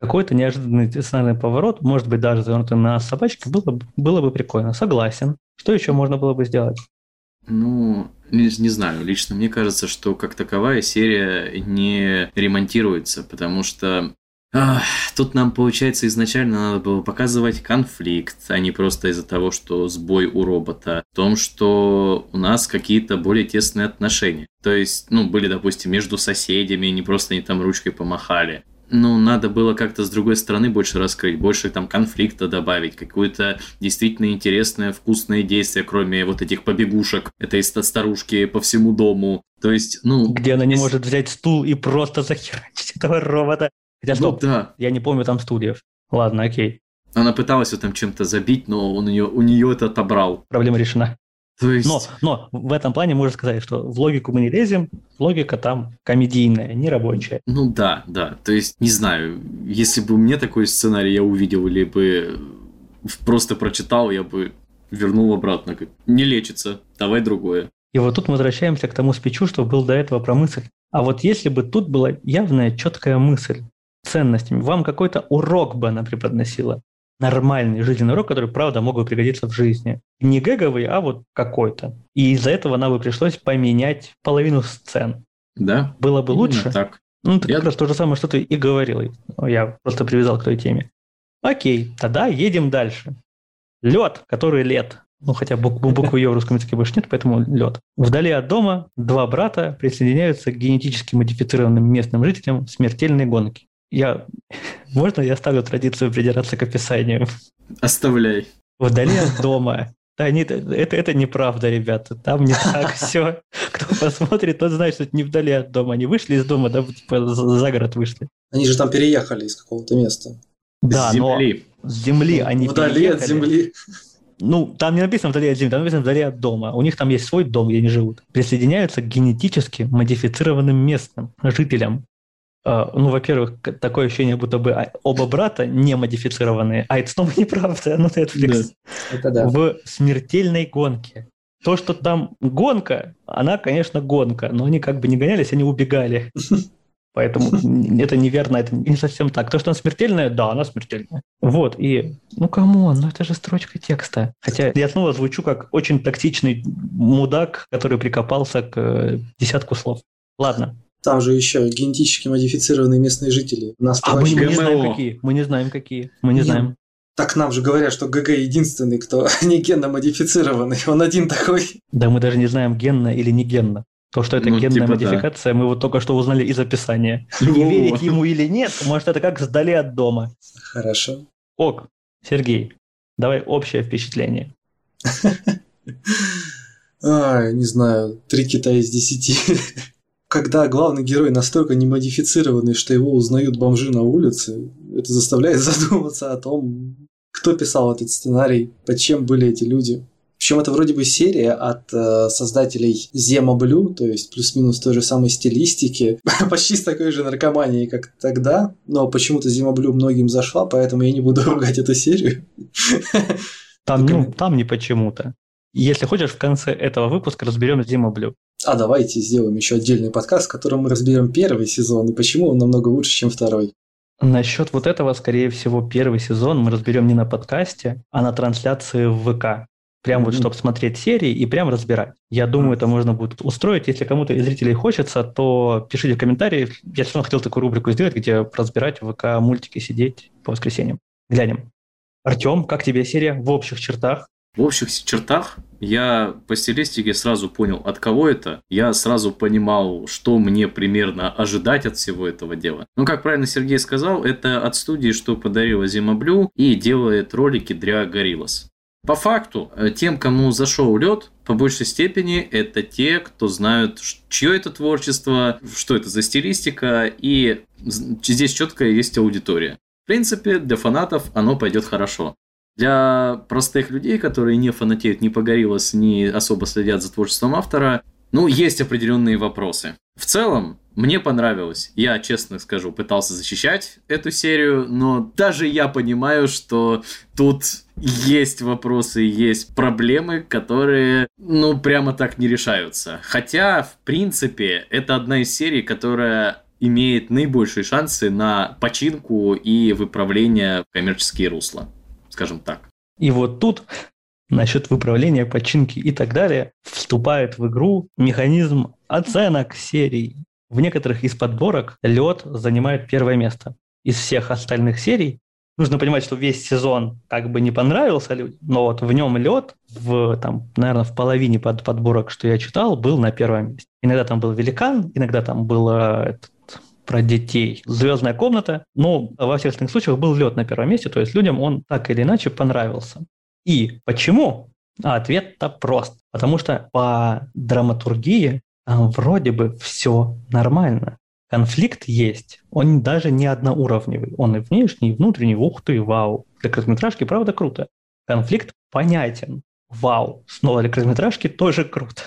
Какой-то неожиданный сценарный поворот, может быть, даже завернутый на собачке, было, было бы прикольно. Согласен. Что еще можно было бы сделать? Ну, не, не знаю, лично мне кажется, что как таковая серия не ремонтируется, потому что тут нам, получается, изначально надо было показывать конфликт, а не просто из-за того, что сбой у робота. В том, что у нас какие-то более тесные отношения. То есть, ну, были, допустим, между соседями, не просто они там ручкой помахали. Ну, надо было как-то с другой стороны больше раскрыть, больше там конфликта добавить, какое-то действительно интересное, вкусное действие, кроме вот этих побегушек этой старушки по всему дому. То есть, ну... Где она не может взять стул и просто захерачить этого робота. Хотя, Ну стоп, да. я не помню там стульев. Ладно, окей, Она пыталась его там чем-то забить, но он у нее, у нее это отобрал. проблема решена. То есть... Но, но в этом плане можно сказать, что в логику мы не лезем, логика там комедийная, не рабочая. Ну да, да. То есть, не знаю, если бы мне такой сценарий я увидел, или бы просто прочитал, я бы вернул обратно. Не лечится, давай другое. И вот тут мы возвращаемся к тому спичу, что был до этого про мысль. А вот если бы тут была явная, четкая мысль ценностями, вам какой-то урок бы она преподносила, нормальный жизненный урок, который, правда, мог бы пригодиться в жизни. Не гэговый, а вот какой-то. И из-за этого нам бы пришлось поменять половину сцен. Да? Было бы лучше. так. Ну, это Я- как раз то же самое, что ты и говорил. Я просто привязал к той теме. Окей, тогда едем дальше. Лед, который лет. Ну, хотя бук- бу- буквы Е в русском языке больше нет, поэтому лед. Вдали от дома два брата присоединяются к генетически модифицированным местным жителям смертельной гонки. Я... Можно я оставлю традицию придираться к описанию? Оставляй. Вдали от дома. Да, нет, это, это неправда, ребята. Там не так все. Кто посмотрит, тот знает, что это не вдали от дома. Они вышли из дома, да, типа за город вышли. Они же там переехали из какого-то места. Да, С земли. но с земли они Вдали от переехали. земли. Ну, там не написано вдали от земли, там написано вдали от дома. У них там есть свой дом, где они живут. Присоединяются к генетически модифицированным местным жителям. Э, Ну, во-первых, такое ощущение, будто бы а, оба брата не модифицированные, а это снова неправда, ну Netflix. Это да. В смертельной гонке. То, что там гонка, она, конечно, гонка, но они как бы не гонялись, они убегали. Поэтому это неверно, это не совсем так. То, что она смертельная, да, она смертельная. Вот, и, ну, come on, ну это же строчка текста. Хотя я снова звучу как очень токсичный мудак, который прикопался к э, десятку слов. Ладно. Там же еще генетически модифицированные местные жители. У нас А мы, мы не ГМО. знаем, какие. Мы не знаем, какие. Мы не Нет. знаем. Так нам же говорят, что ГГ единственный, кто не генно модифицированный. Он один такой. Да мы даже не знаем, генно или не генно. То, что это Ну, генная типа да. модификация, мы вот только что узнали из описания. И Во-во. верить ему или нет, может, это как сдали от дома. Хорошо. Ок, Сергей, давай общее впечатление. Ай, не знаю, три кита из десяти. Когда главный герой настолько немодифицированный, что его узнают бомжи на улице, это заставляет задуматься о том, кто писал этот сценарий, под чем были эти люди. Причем это вроде бы серия от э, создателей Zima Blue, то есть плюс-минус той же самой стилистики, почти с такой же наркоманией, как тогда, но почему-то Zima Blue многим зашла, поэтому я не буду ругать эту серию. Там, ну, там не почему-то. Если хочешь, в конце этого выпуска разберем Zima Blue. А давайте сделаем еще отдельный подкаст, в котором мы разберем первый сезон и почему он намного лучше, чем второй. Насчет вот этого, скорее всего, первый сезон мы разберем не на подкасте, а на трансляции в ВК. Прям вот, Мгм. чтобы смотреть серии и прям разбирать. Я думаю, это можно будет устроить. Если кому-то из зрителей хочется, то пишите в комментарии. Я все равно хотел такую рубрику сделать, где разбирать ВК мультики, сидеть по воскресеньям. Глянем. Артем, как тебе серия в общих чертах? В общих чертах я по стилистике сразу понял, от кого это. Я сразу понимал, что мне примерно ожидать от всего этого дела. Ну, как правильно Сергей сказал, это от студии, что подарила Зима Блю и делает ролики для Гориллас. По факту, э, тем, кому зашел лед, по большей степени это те, кто знают, чье это творчество, что это за стилистика, и здесь четко есть аудитория. В принципе, для фанатов оно пойдет хорошо. Для простых людей, которые не фанатеют ни по Гориллас, ни особо следят за творчеством автора, ну, есть определенные вопросы. В целом, мне понравилось. Я, честно скажу, пытался защищать эту серию, но даже я понимаю, что тут есть вопросы, есть проблемы, которые, ну, прямо так не решаются. Хотя, в принципе, это одна из серий, которая имеет наибольшие шансы на починку и выправление в коммерческие русла, скажем так. И вот тут насчет выправления, починки и так далее вступает в игру механизм оценок серий. В некоторых из подборок лед занимает первое место. Из всех остальных серий нужно понимать, что весь сезон как бы не понравился людям, но вот в нем лед, в, там, наверное, в половине под подборок, что я читал, был на первом месте. Иногда там был великан, иногда там был э, этот про детей. Звездная комната, но во всех остальных случаях был лед на первом месте, то есть людям он так или иначе понравился. И почему? А ответ-то прост. Потому что по драматургии там вроде бы все нормально. Конфликт есть. Он даже не одноуровневый. Он и внешний, и внутренний. Ух ты, вау. Для короткометражки, правда, круто. Конфликт понятен. Вау. Снова для короткометражки тоже круто.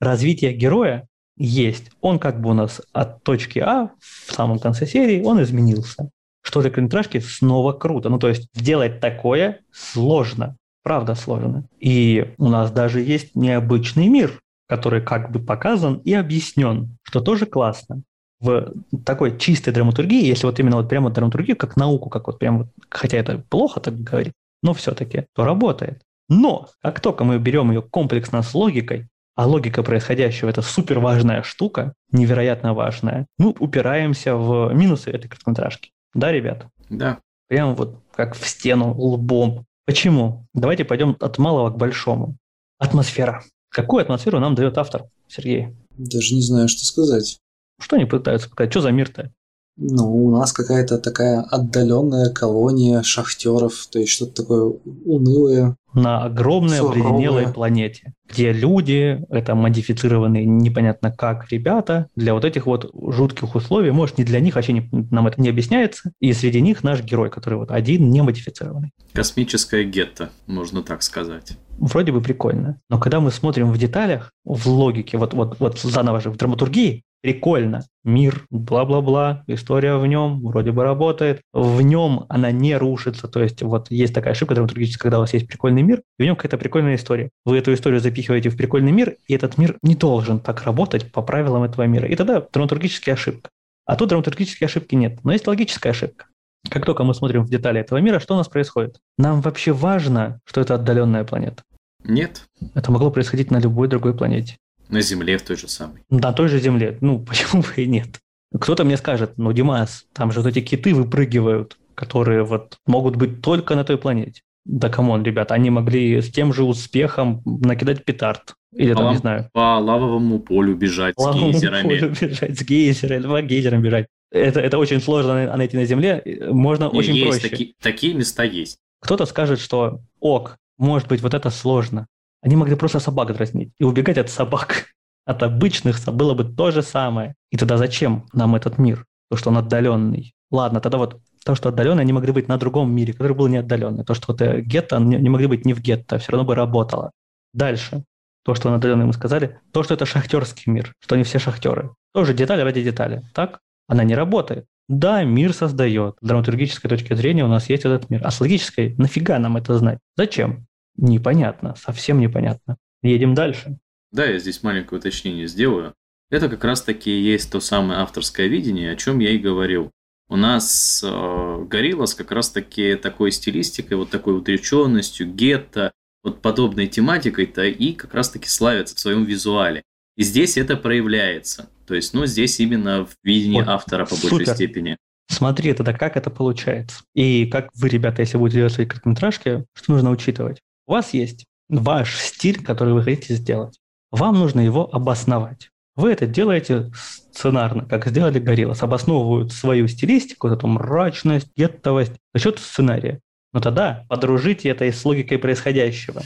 Развитие героя есть. Он как бы у нас от точки А в самом конце серии, он изменился. Что для короткометражки снова круто. Ну, то есть сделать такое сложно. Правда сложно. И у нас даже есть необычный мир, который как бы показан и объяснен, что тоже классно. В такой чистой драматургии, если вот именно вот прямо драматургию, как науку, как вот прямо, хотя это плохо так говорить, но все-таки, то работает. Но как только мы берем ее комплексно с логикой, а логика происходящего – это супер важная штука, невероятно важная, мы упираемся в минусы этой короткометражки. Да, ребят? Да. Прям вот как в стену лбом. Почему? Давайте пойдем от малого к большому. Атмосфера. Какую атмосферу нам дает автор, Сергей? Даже не знаю, что сказать. Что они пытаются показать? Что за мир-то? Ну, у нас какая-то такая отдаленная колония шахтеров, то есть что-то такое унылое. На огромной Суровое. обледенелой планете, где люди, это модифицированные непонятно как ребята, для вот этих вот жутких условий, может, не для них, вообще не, нам это не объясняется, и среди них наш герой, который вот один не модифицированный. Космическое гетто, можно так сказать. Вроде бы прикольно, но когда мы смотрим в деталях, в логике, вот, вот, вот заново же в драматургии, прикольно. Мир, бла-бла-бла, история в нем вроде бы работает. В нем она не рушится. То есть вот есть такая ошибка драматургическая, когда у вас есть прикольный мир, и в нем какая-то прикольная история. Вы эту историю запихиваете в прикольный мир, и этот мир не должен так работать по правилам этого мира. И тогда драматургическая ошибка. А тут драматургической ошибки нет. Но есть логическая ошибка. Как только мы смотрим в детали этого мира, что у нас происходит? Нам вообще важно, что это отдаленная планета. Нет, Это могло происходить на любой другой планете. На Земле в той же самой. На той же земле. Ну, почему бы и нет? Кто-то мне скажет, ну, Димас, там же вот эти киты выпрыгивают, которые вот могут быть только на той планете. Да come on, ребята, они могли с тем же успехом накидать петард. Или там, А не знаю, По лавовому полю бежать по с гейзерами. полю бежать, с гейзерами, по гейзерам бежать. Это, это очень сложно на- найти на Земле. Можно Не, очень есть проще. таки- такие места есть. Кто-то скажет, что ок, может быть, вот это сложно. Они могли просто собак дразнить и убегать от собак. От обычных было бы то же самое. И тогда зачем нам этот мир? То, что он отдаленный. Ладно, тогда вот то, что отдаленный, они могли быть на другом мире, который был не отдаленный. То, что вот э, гетто, они не могли быть не в гетто, все равно бы работало. Дальше. То, что он отдаленный, мы сказали. То, что это шахтерский мир, что они все шахтеры. Тоже деталь ради детали. Так? Она не работает. Да, мир создает. С драматургической точки зрения у нас есть этот мир. А с логической, нафига нам это знать? Зачем? Непонятно, совсем непонятно. Едем дальше. Да, я здесь маленькое уточнение сделаю. Это как раз-таки и есть то самое авторское видение, о чем я и говорил. У нас э, Гориллас как раз-таки такой стилистикой, вот такой утреченностью, гетто, вот подобной тематикой-то и как раз-таки славится в своем визуале. И здесь это проявляется. То есть, ну, здесь именно в видении Вот, автора по супер. большей степени. Смотри тогда, как это получается. И как вы, ребята, если будете делать свои короткометражки, что нужно учитывать? У вас есть ваш стиль, который вы хотите сделать. Вам нужно его обосновать. Вы это делаете сценарно, как сделали Гориллас. Обосновывают свою стилистику, эту мрачность, геттовость за счет сценария. Но тогда подружите это с логикой происходящего.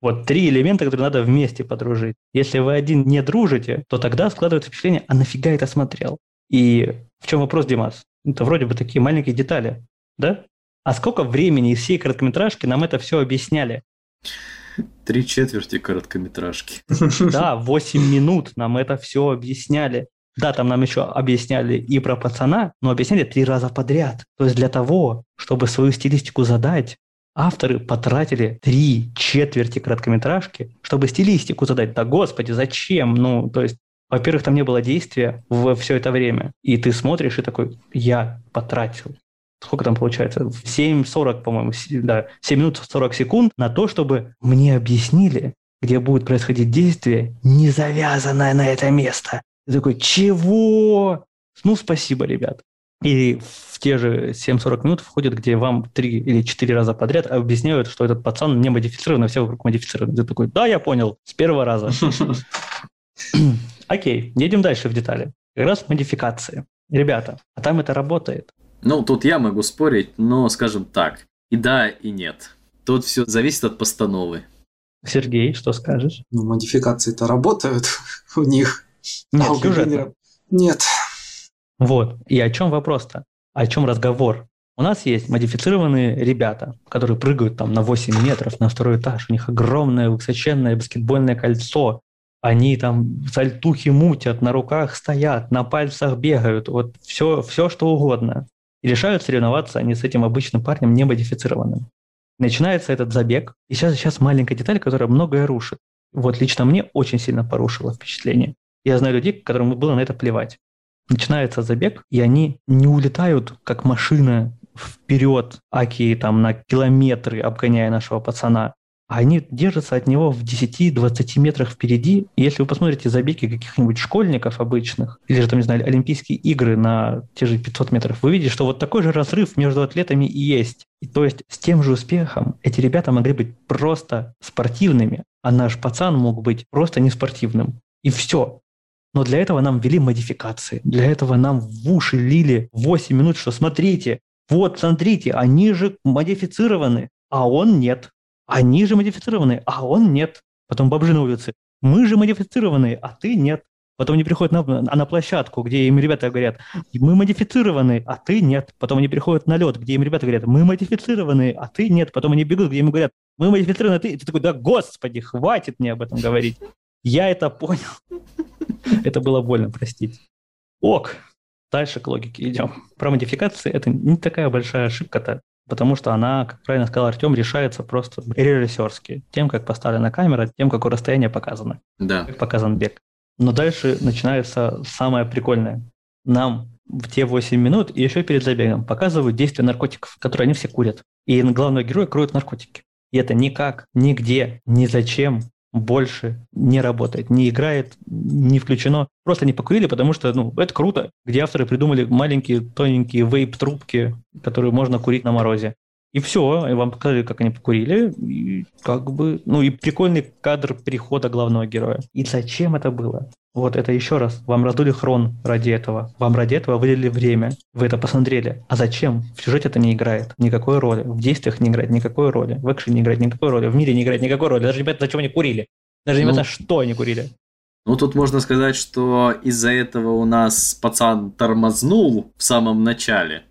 Вот три элемента, которые надо вместе подружить. Если вы один не дружите, то тогда складывается впечатление, а нафига это смотрел? И в чем вопрос, Димас? Это вроде бы такие маленькие детали, да? А сколько времени из всей короткометражки нам это все объясняли? Три четверти короткометражки. Да, 8 минут нам это все объясняли. Да, там нам еще объясняли и про пацана, но объясняли три раза подряд. То есть для того, чтобы свою стилистику задать, авторы потратили три четверти короткометражки, чтобы стилистику задать. Да господи, зачем? Ну, то есть, во-первых, там не было действия в все это время. И ты смотришь и такой, я потратил. Сколько там получается? 7.40, по-моему, да, 7 минут 40 секунд на то, чтобы мне объяснили, где будет происходить действие, не завязанное на это место. Ты такой, чего? Ну, спасибо, ребят. И в те же 7-40 минут входит, где вам три или четыре раза подряд объясняют, что этот пацан не модифицирован, а все вокруг модифицированы. Ты такой, да, я понял, с первого раза. Окей, едем дальше в детали. Как раз модификации. Ребята, а там это работает. Ну, тут я могу спорить, но, скажем так, и да, и нет. Тут все зависит от постановы. Сергей, что скажешь? Ну, модификации-то работают у них. Нет, а. Габинера- Нет. Вот. И о чем вопрос-то? О чем разговор? У нас есть модифицированные ребята, которые прыгают там на 8 метров на второй этаж. У них огромное высоченное баскетбольное кольцо. Они там сальтухи мутят, на руках стоят, на пальцах бегают. Вот все, все что угодно. И решают соревноваться они с этим обычным парнем не модифицированным. Начинается этот забег. И сейчас, сейчас маленькая деталь, которая многое рушит. Вот лично мне очень сильно порушило впечатление. Я знаю людей, которым было на это плевать. Начинается забег, и они не улетают, как машина вперед, аки там на километры, обгоняя нашего пацана. Они держатся от него в 10-20 метрах впереди. И если вы посмотрите забеги каких-нибудь школьников обычных, или же там, не знаю, Олимпийские игры на те же 500 метров, вы видите, что вот такой же разрыв между атлетами и есть. И то есть с тем же успехом эти ребята могли быть просто спортивными, а наш пацан мог быть просто неспортивным. И все. Но для этого нам ввели модификации. Для этого нам в уши лили 8 минут, что смотрите, вот, смотрите, они же модифицированы, а он нет. Они же модифицированы, а он нет. Потом бомжи на улице. Мы же модифицированы, а ты нет. Потом они приходят на, на площадку, где им ребята говорят, мы модифицированы, а ты нет. Потом они приходят на лед, где им ребята говорят, мы модифицированы, а ты нет. Потом они бегут, где им говорят, мы модифицированы, а ты... И ты такой, да господи, хватит мне об этом говорить. Я это понял. Это было больно, простите. Ок. Дальше к логике идем. Про модификации это не такая большая ошибка-то, потому что она, как правильно сказал Артем, решается просто режиссерски. Тем, как поставлена камера, тем, какое расстояние показано, Да. как показан бег. Но дальше начинается самое прикольное. Нам в те 8 минут и еще перед забегом показывают действия наркотиков, которые они все курят. И главного героя кроют наркотики. И это никак, нигде, ни зачем больше не работает, не играет, не включено. Просто не покурили, потому что ну, это круто, где авторы придумали маленькие тоненькие вейп-трубки, которые можно курить на морозе. И все, и вам показали, как они покурили, и как бы, ну и прикольный кадр перехода главного героя. И зачем это было? Вот это еще раз. Вам раздули хрон ради этого. Вам ради этого выделили время. Вы это посмотрели. А зачем? В сюжете это не играет никакой роли. В действиях не играет никакой роли. В экшене не играет никакой роли. В мире не играет никакой роли. Даже ребята, зачем они курили? Даже Ну. ребята, что они курили? Ну, тут можно сказать, что из-за этого у нас пацан тормознул в самом начале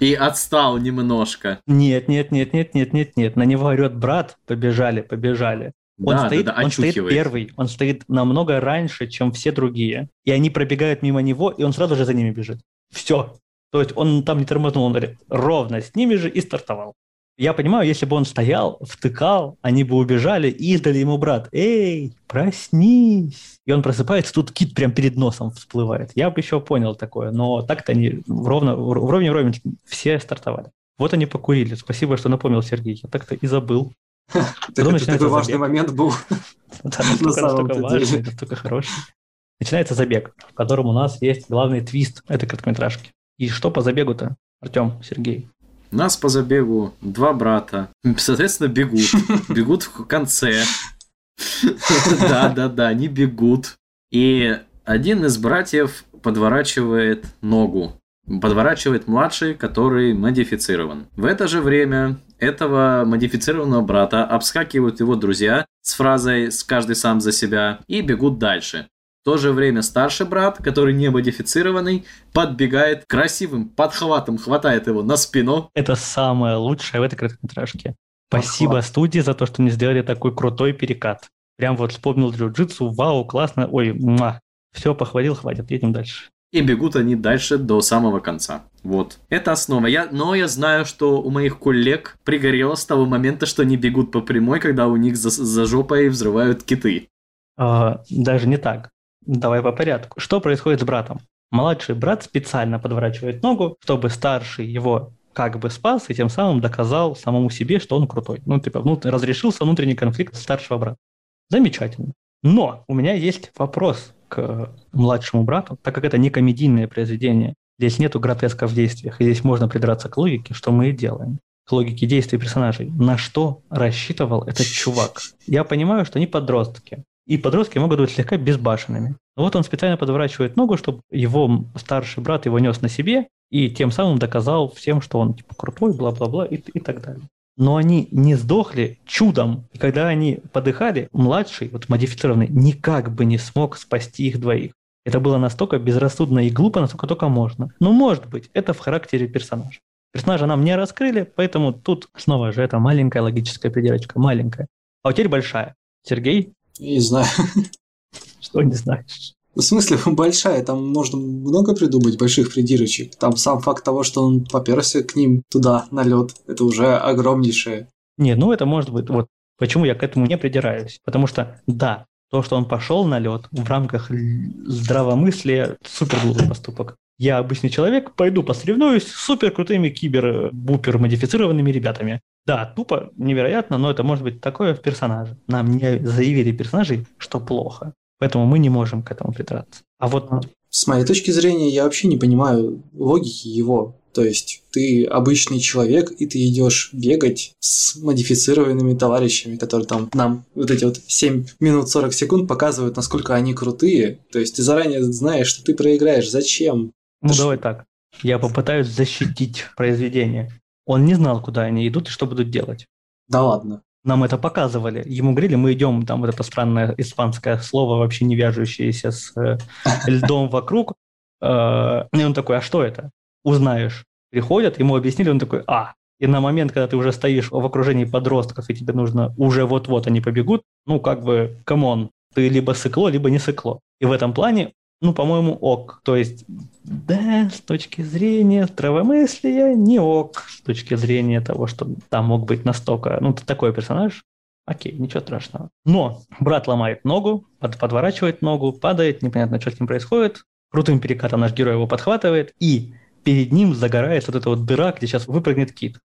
и отстал немножко. Нет, нет, нет, нет, нет, нет, нет. На него орет брат. Побежали, побежали. Он, Да, стоит, да, да, он стоит первый, он стоит намного раньше, чем все другие. И они пробегают мимо него, и он сразу же за ними бежит. Все. То есть он там не тормознул, он ровно с ними же и стартовал. Я понимаю, если бы он стоял, втыкал, они бы убежали и издали ему брат. Эй, проснись. И он просыпается, тут кит прям перед носом всплывает. Я бы еще понял такое, но так-то они ровно, вровне вровень все стартовали. Вот они покурили. Спасибо, что напомнил Сергей. Я так-то и забыл. Это такой важный момент был. Да, настолько, важный, настолько хороший. Начинается забег, в котором у нас есть главный твист этой короткометражки. И что по забегу-то, Артем, Сергей? У нас по забегу два брата, соответственно, бегут. Бегут в конце. Да-да-да, они бегут. И один из братьев подворачивает ногу. Подворачивает младший, который модифицирован. В это же время этого модифицированного брата обскакивают его друзья с фразой «с каждый сам за себя» и бегут дальше. В то же время старший брат, который не модифицированный, подбегает красивым подхватом, хватает его на спину. Это самое лучшее в этой короткометражке. Спасибо Подхват. студии за то, что не сделали такой крутой перекат. Прям вот вспомнил джиу-джитсу, вау, классно, ой, Все, похвалил, хватит, едем дальше. И бегут они дальше до самого конца. Вот. Это основа. Я, но я знаю, что у моих коллег пригорело с того момента, что они бегут по прямой, когда у них за, за жопой взрывают киты. А, даже не так. Давай по порядку. Что происходит с братом? Младший брат специально подворачивает ногу, чтобы старший его как бы спас и тем самым доказал самому себе, что он крутой. Ну, типа, внут- разрешился внутренний конфликт старшего брата. Замечательно. Но у меня есть вопрос к младшему брату, так как это не комедийное произведение. Здесь нету гротеска в действиях, и здесь можно придраться к логике, что мы и делаем. К логике действий персонажей. На что рассчитывал этот чувак? Я понимаю, что они подростки. и подростки могут быть слегка безбашенными. Вот он специально подворачивает ногу, чтобы его старший брат его нес на себе, и тем самым доказал всем, что он типа крутой, бла-бла-бла и, и так далее. Но они не сдохли чудом. И когда они подыхали, младший, вот модифицированный, никак бы не смог спасти их двоих. Это было настолько безрассудно и глупо, насколько только можно. Но может быть, это в характере персонажа. Персонажа нам не раскрыли, поэтому тут снова же это маленькая логическая придирочка, маленькая. А теперь большая. Сергей? Не знаю. Что не знаешь? В смысле, большая, там можно много придумать больших придирочек. Там сам факт того, что он поперся к ним туда, на лед, это уже огромнейшее. Не, ну это может быть, вот почему я к этому не придираюсь. Потому что, да, то, что он пошел на лед в рамках здравомыслия, супер глупый поступок. Я обычный человек, пойду посоревнуюсь с супер крутыми кибер-бупер модифицированными ребятами. Да, тупо, невероятно, но это может быть такое в персонаже. Нам не заявили персонажей, что плохо. Поэтому мы не можем к этому придраться. А вот... С моей точки зрения, я вообще не понимаю логики его. То есть ты обычный человек, и ты идешь бегать с модифицированными товарищами, которые там нам вот эти вот 7 минут 40 секунд показывают, насколько они крутые. То есть ты заранее знаешь, что ты проиграешь. Зачем? Ну Это давай так. Я попытаюсь защитить произведение. Он не знал, куда они идут и что будут делать. Да ладно. Нам это показывали. Ему говорили, мы идем, там вот это странное испанское слово, вообще не вяжущееся с э, льдом вокруг. Э, и он такой, а что это? узнаешь. Приходят, ему объяснили, он такой, а, и на момент, когда ты уже стоишь в окружении подростков, и тебе нужно уже вот-вот они побегут, ну, как бы, come on, ты либо сыкло, либо не сыкло. И в этом плане, ну, по-моему, ок. То есть, да, с точки зрения здравомыслия, не ок. С точки зрения того, что там мог быть настолько... Ну, ты такой персонаж, окей, ничего страшного. Но брат ломает ногу, под, подворачивает ногу, падает, непонятно, что с ним происходит. Крутым перекатом наш герой его подхватывает, и перед ним загорается вот эта вот дыра, где сейчас выпрыгнет кит.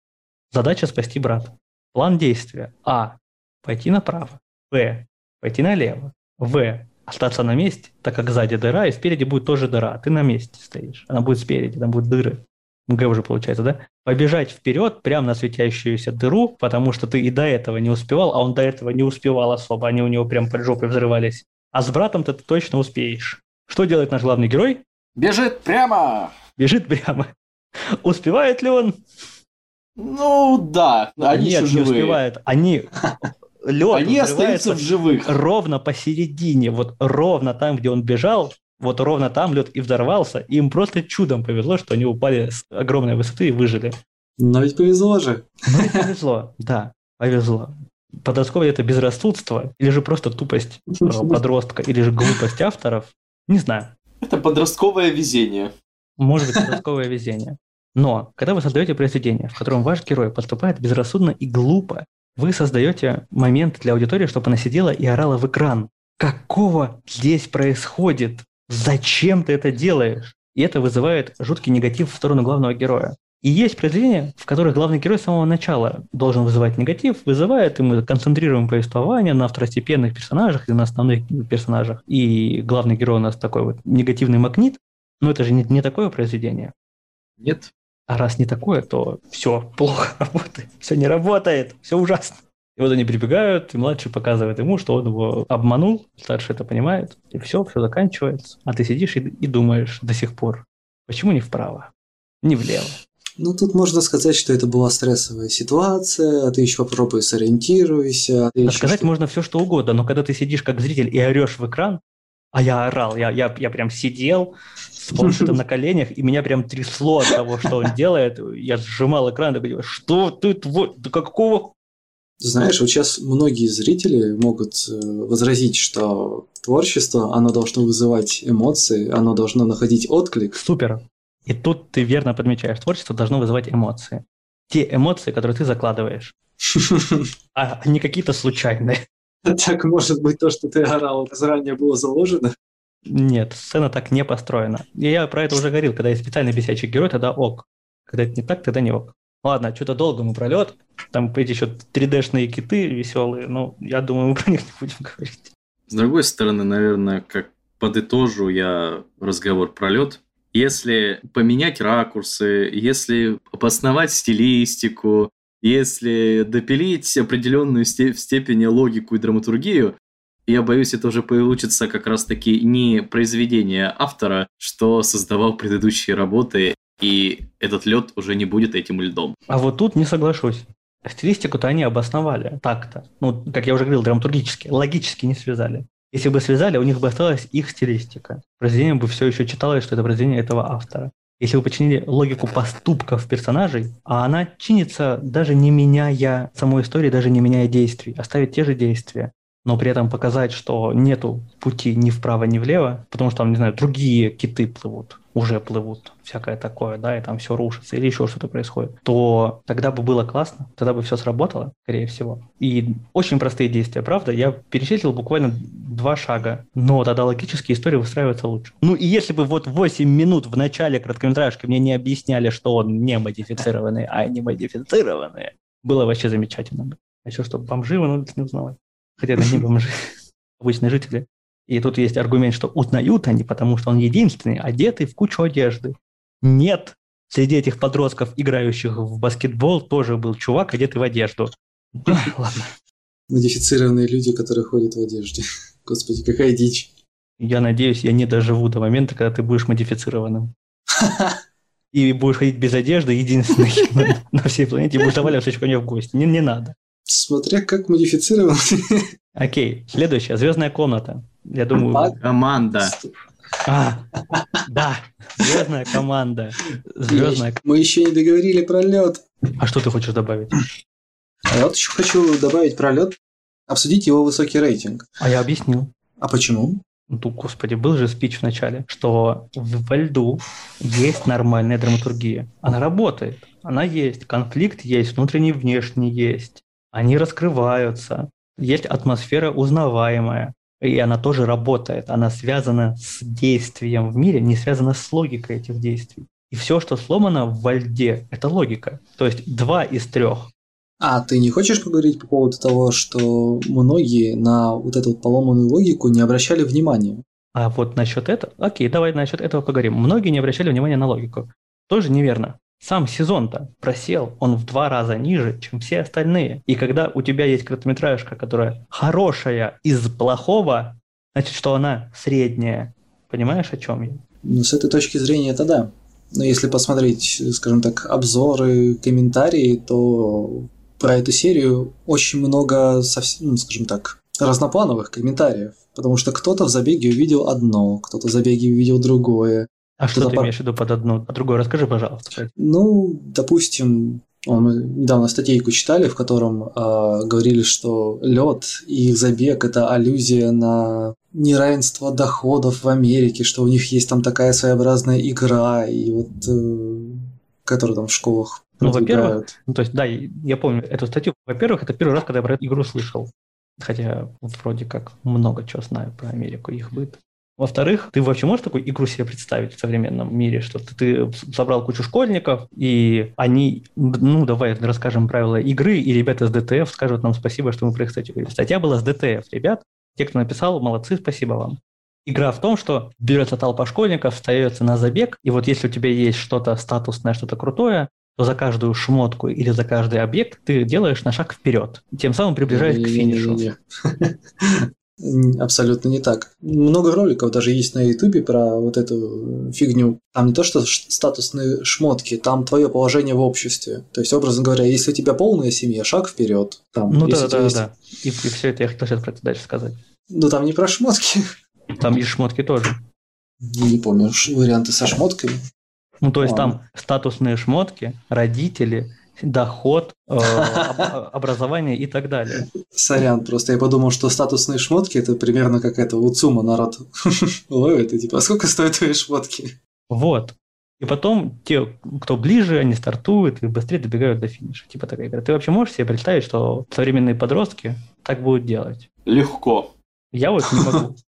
Задача спасти брата. План действия. А. Пойти направо. Б. Пойти налево. В. Остаться на месте, так как сзади дыра, и спереди будет тоже дыра. Ты на месте стоишь. Она будет спереди, там будут дыры. Г уже получается, да? Побежать вперед, прямо на светящуюся дыру, потому что ты и до этого не успевал, а он до этого не успевал особо. Они у него прям под жопой взрывались. А с братом-то ты точно успеешь. Что делает наш главный герой? Бежит прямо! бежит прямо. Успевает ли он? Ну да, они Нет, не живые. успевает. Они лед Они остаются в живых. ровно посередине, вот ровно там, где он бежал, вот ровно там лед и взорвался. И им просто чудом повезло, что они упали с огромной высоты и выжили. Но ведь повезло же. Ну повезло, да, повезло. Подростковое это безрассудство, или же просто тупость э, подростка, или же глупость авторов. Не знаю. Это подростковое везение может быть подростковое везение. Но когда вы создаете произведение, в котором ваш герой поступает безрассудно и глупо, вы создаете момент для аудитории, чтобы она сидела и орала в экран. Какого здесь происходит? Зачем ты это делаешь? И это вызывает жуткий негатив в сторону главного героя. И есть произведения, в которых главный герой с самого начала должен вызывать негатив, вызывает, и мы концентрируем повествование на второстепенных персонажах и на основных персонажах. И главный герой у нас такой вот негативный магнит, но это же не, не такое произведение. Нет. А раз не такое, то все плохо работает. Все не работает, все ужасно. И вот они прибегают, и младший показывает ему, что он его обманул, старший это понимает, и все, все заканчивается. А ты сидишь и, и думаешь до сих пор, почему не вправо, не влево? Ну, тут можно сказать, что это была стрессовая ситуация, а ты еще попробуй сориентируйся. А сказать что... можно все, что угодно, но когда ты сидишь как зритель и орешь в экран, а я орал, я, я, я прям сидел с планшетом на коленях, и меня прям трясло от того, что он делает. Я сжимал экран, и говорю, что ты, вот, да какого... Знаешь, вот сейчас многие зрители могут э, возразить, что творчество, оно должно вызывать эмоции, оно должно находить отклик. Супер. И тут ты верно подмечаешь, творчество должно вызывать эмоции. Те эмоции, которые ты закладываешь. А не какие-то случайные. Так может быть то, что ты орал, заранее было заложено? Нет, сцена так не построена. И я про это уже говорил, когда есть специальный бесячий герой, тогда ок. Когда это не так, тогда не ок. Ладно, что-то долго мы пролет. Там эти еще 3D-шные киты веселые, но я думаю, мы про них не будем говорить. С другой стороны, наверное, как подытожу я разговор пролет. Если поменять ракурсы, если обосновать стилистику, если допилить определенную в степени логику и драматургию, Я боюсь, это уже получится как раз-таки не произведение автора, что создавал предыдущие работы, и этот лед уже не будет этим льдом. А вот тут не соглашусь. Стилистику-то они обосновали так-то. Ну, как я уже говорил, драматургически, логически не связали. Если бы связали, у них бы осталась их стилистика. Произведение бы все еще читалось, что это произведение этого автора. Если вы починили логику поступков персонажей, а она чинится даже не меняя самой истории, даже не меняя действий, оставить те же действия, но при этом показать, что нету пути ни вправо, ни влево, потому что там, не знаю, другие киты плывут, уже плывут, всякое такое, да, и там все рушится, или еще что-то происходит, то тогда бы было классно, тогда бы все сработало, скорее всего. И очень простые действия, правда? Я перечислил буквально два шага, но тогда логически история выстраивается лучше. Ну и если бы вот 8 минут в начале короткометражки мне не объясняли, что он не модифицированный, а не модифицированный, было вообще замечательно. А еще что, бомжи вы научились не узнавать хотя это не бомжи, обычные жители. И тут есть аргумент, что узнают они, потому что он единственный, одетый в кучу одежды. Нет, среди этих подростков, играющих в баскетбол, тоже был чувак, одетый в одежду. Ладно. Модифицированные люди, которые ходят в одежде. Господи, какая дичь. Я надеюсь, я не доживу до момента, когда ты будешь модифицированным. И будешь ходить без одежды, единственный на всей планете, и будешь заваливаться ко мне в гости. Не, не надо. Смотря как модифицирован. Окей, следующая. Звездная комната. Я думаю... Команда. А, да, звездная команда. Звездная... Мы еще не договорили про лед. А что ты хочешь добавить? А я вот еще хочу добавить про лед, обсудить его высокий рейтинг. А я объяснил. А почему? Ну, господи, был же спич в начале, что во льду есть нормальная драматургия. Она работает, она есть, конфликт есть, внутренний внешний есть они раскрываются, есть атмосфера узнаваемая, и она тоже работает, она связана с действием в мире, не связана с логикой этих действий. И все, что сломано в льде, это логика. То есть два из трех. А ты не хочешь поговорить по поводу того, что многие на вот эту вот поломанную логику не обращали внимания? А вот насчет этого... Окей, давай насчет этого поговорим. Многие не обращали внимания на логику. Тоже неверно. Сам сезон-то просел, он в два раза ниже, чем все остальные. И когда у тебя есть короткометражка, которая хорошая из плохого, значит, что она средняя. Понимаешь, о чем я? Ну, с этой точки зрения это да. Но если посмотреть, скажем так, обзоры, комментарии, то про эту серию очень много, совсем, ну, скажем так, разноплановых комментариев. Потому что кто-то в забеге увидел одно, кто-то в забеге увидел другое. А что ты имеешь в виду под одну, под другую? Расскажи, пожалуйста. Ну, допустим, мы недавно статейку читали, в котором э, говорили, что лед и их забег это аллюзия на неравенство доходов в Америке, что у них есть там такая своеобразная игра, и вот э, которую там в школах ну, во-первых, ну, то есть, да, я помню эту статью. Во-первых, это первый раз, когда я про эту игру слышал. Хотя вроде как много чего знаю про Америку, их быт. Во-вторых, ты вообще можешь такую игру себе представить в современном мире, что ты, собрал кучу школьников, и они, ну, давай расскажем правила игры, и ребята с ДТФ скажут нам спасибо, что мы про их статью говорили. Статья была с ДТФ, ребят. Те, кто написал, молодцы, спасибо вам. Игра в том, что берется толпа школьников, встается на забег, и вот если у тебя есть что-то статусное, что-то крутое, то за каждую шмотку или за каждый объект ты делаешь на шаг вперед, тем самым приближаясь к финишу. Абсолютно не так. Много роликов даже есть на Ютубе про вот эту фигню. Там не то, что статусные шмотки, там твое положение в обществе. То есть, образно говоря, если у тебя полная семья, шаг вперед. Там, ну да, да, есть... да. И, и все это я хотел сейчас про это дальше сказать. Ну там не про шмотки. Там и шмотки тоже. Не помню, варианты со шмотками. Ну, то есть Ладно. там статусные шмотки, родители, доход, э, образование и так далее. Сорян, просто я подумал, что статусные шмотки это примерно как это Уцума народ ловит, и типа, а сколько стоят твои шмотки? Вот. И потом те, кто ближе, они стартуют и быстрее добегают до финиша. Типа такая игра. Ты вообще можешь себе представить, что современные подростки так будут делать? Легко. Я вот не могу.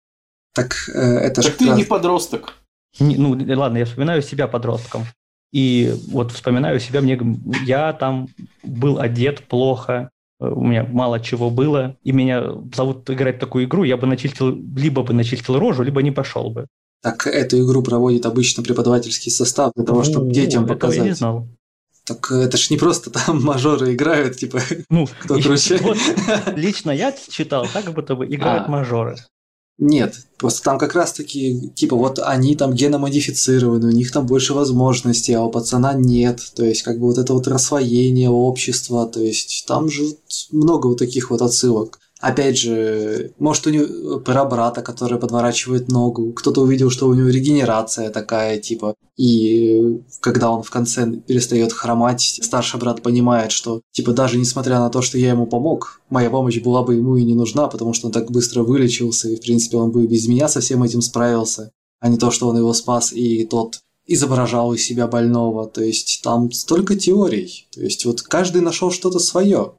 Так э, это же... Так ты не подросток. ну, ладно, я вспоминаю себя подростком. И вот вспоминаю себя, мне, я там был одет плохо, у меня мало чего было, и меня зовут играть такую игру, я бы начистил, либо бы начистил рожу, либо не пошел бы. Так эту игру проводит обычно преподавательский состав для того, чтобы детям показать. Я не знал. Так это ж не просто там мажоры играют, типа, Ну, кто круче. вот лично я читал, так будто бы играют А. мажоры. Нет, просто там как раз-таки, типа, вот они там геномодифицированы, у них там больше возможностей, а у пацана нет. То есть, как бы вот это вот рассвоение общества, то есть, там же много вот таких вот отсылок. Опять же, может, у него про брата, который подворачивает ногу, кто-то увидел, что у него регенерация такая, типа, и когда он в конце перестает хромать, старший брат понимает, что, типа, даже несмотря на то, что я ему помог, моя помощь была бы ему и не нужна, потому что он так быстро вылечился, и, в принципе, он бы без меня со всем этим справился, а не то, что он его спас, и тот изображал из себя больного. То есть там столько теорий. То есть вот каждый нашел что-то свое.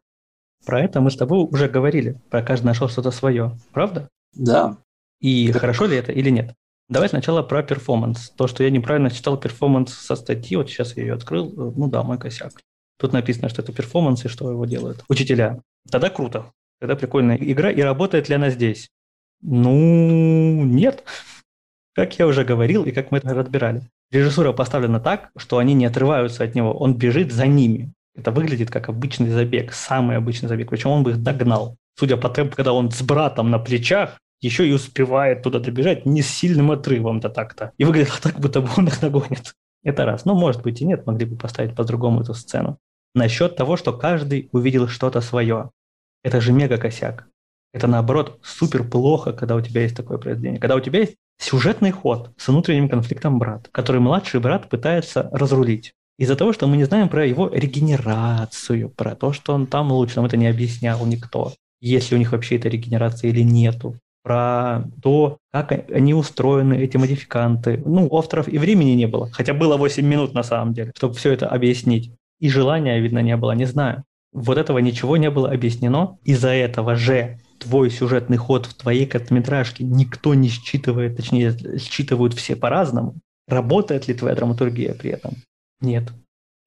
Про это мы с тобой уже говорили. Про каждый нашел что-то свое. Правда? Да. И Так. хорошо ли это или нет? Давай сначала про перформанс. То, что я неправильно читал перформанс со статьи, вот сейчас я ее открыл, э, ну да, мой косяк. Тут написано, что это перформанс и что его делают. Учителя. Тогда круто. Тогда прикольная игра. И работает ли она здесь? Ну, нет. Как я уже говорил и как мы это разбирали. Режиссура поставлена так, что они не отрываются от него. Он бежит за ними. Это выглядит как обычный забег, самый обычный забег. Причем он бы их догнал. Судя по темпу, когда он с братом на плечах, еще и успевает туда добежать не с сильным отрывом-то так-то. И выглядит так, будто бы он их нагонит. Это раз. Ну, может быть и нет, могли бы поставить по-другому эту сцену. Насчет того, что каждый увидел что-то свое. Это же мега косяк. Это наоборот супер плохо, когда у тебя есть такое произведение. Когда у тебя есть сюжетный ход с внутренним конфликтом брат, который младший брат пытается разрулить. Из-за того, что мы не знаем про его регенерацию, про то, что он там лучше, нам это не объяснял никто. Есть ли у них вообще эта регенерация или нету. Про то, как они устроены, эти модификанты. Ну, у авторов и времени не было, хотя было 8 минут на самом деле, чтобы все это объяснить. И желания, видно, не было, не знаю. Вот этого ничего не было объяснено. Из-за этого же твой сюжетный ход в твоей короткометражке никто не считывает, точнее, считывают все по-разному. Работает ли твоя драматургия при этом? Нет.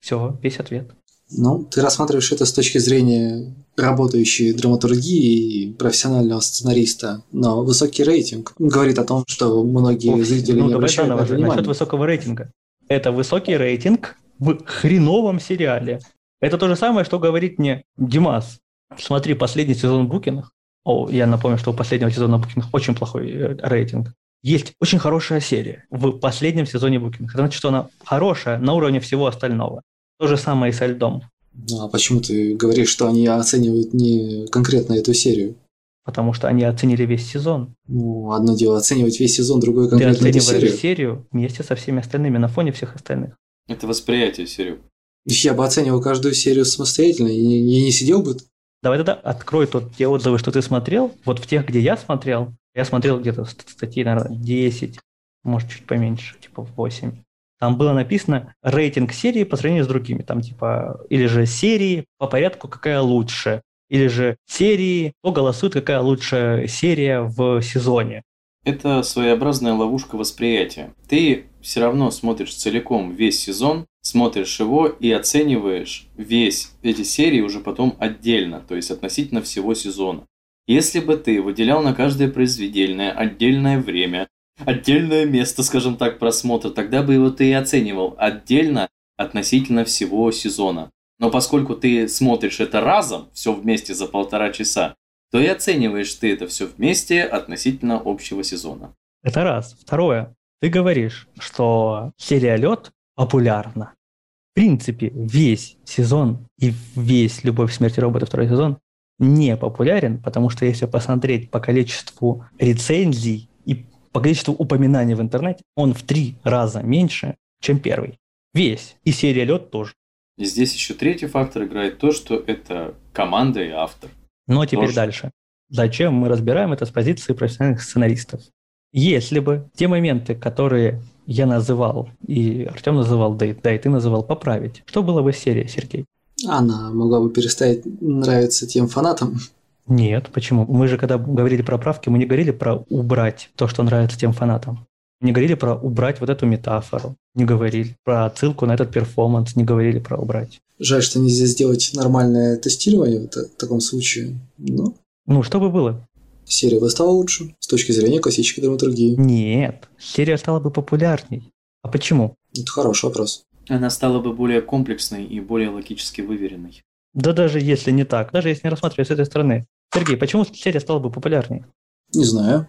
Все, весь ответ. Ну, ты рассматриваешь это с точки зрения работающей драматургии и профессионального сценариста, но высокий рейтинг говорит о том, что многие Ох, зрители ну, не обращают на это Насчет внимания. высокого рейтинга. Это высокий рейтинг в хреновом сериале. Это то же самое, что говорит мне Димас. Смотри последний сезон Букиных. О, я напомню, что у последнего сезона Букиных очень плохой э, рейтинг. Есть очень хорошая серия в последнем сезоне Букиных. Это значит, что она хорошая на уровне всего остального. То же самое и со льдом. Ну, а почему ты говоришь, что они оценивают не конкретно эту серию? Потому что они оценили весь сезон. Ну, одно дело оценивать весь сезон, другое Ты конкретно эту оцениваешь серию. серию вместе со всеми остальными на фоне всех остальных. Это восприятие, Серег. Я бы оценивал каждую серию самостоятельно, и я не сидел бы Давай тогда открой тот, те отзывы, что ты смотрел. Вот в тех, где я смотрел, я смотрел где-то ст- статьи, наверное, 10, может, чуть поменьше, типа 8. Там было написано рейтинг серии по сравнению с другими. Там типа, или же серии по порядку, какая лучше. Или же серии, кто голосует, какая лучшая серия в сезоне. Это своеобразная ловушка восприятия. Ты все равно смотришь целиком весь сезон, смотришь его и оцениваешь весь эти серии уже потом отдельно, то есть относительно всего сезона. Если бы ты выделял на каждое произведение отдельное время, отдельное место, скажем так, просмотра, тогда бы его ты и оценивал отдельно относительно всего сезона. Но поскольку ты смотришь это разом, все вместе за полтора часа, то и оцениваешь ты это все вместе относительно общего сезона. Это раз. Второе. Ты говоришь, что серия «Лед» популярна. В принципе, весь сезон и весь «Любовь, смерть и роботы» второй сезон не популярен, потому что если посмотреть по количеству рецензий и по количеству упоминаний в интернете, он в три раза меньше, чем первый. Весь. И серия «Лед» тоже. И здесь еще третий фактор играет то, что это команда и автор. Но теперь Тоже. дальше. Зачем мы разбираем это с позиции профессиональных сценаристов? Если бы те моменты, которые я называл, и Артем называл, да и, да и ты называл, поправить, что было бы с серией, Сергей? Она могла бы перестать нравиться тем фанатам. Нет, почему? Мы же, когда говорили про правки, мы не говорили про убрать то, что нравится тем фанатам. Не говорили про убрать вот эту метафору, не говорили про отсылку на этот перформанс, не говорили про убрать. Жаль, что нельзя сделать нормальное тестирование в та- таком случае. Но Ну, что бы было? серия бы стала лучше с точки зрения классической драматургии. Нет, серия стала бы популярней. А почему? Это хороший вопрос. Она стала бы более комплексной и более логически выверенной. Да даже если не так, даже если не рассматривать с этой стороны. Сергей, почему серия стала бы популярнее? Не знаю.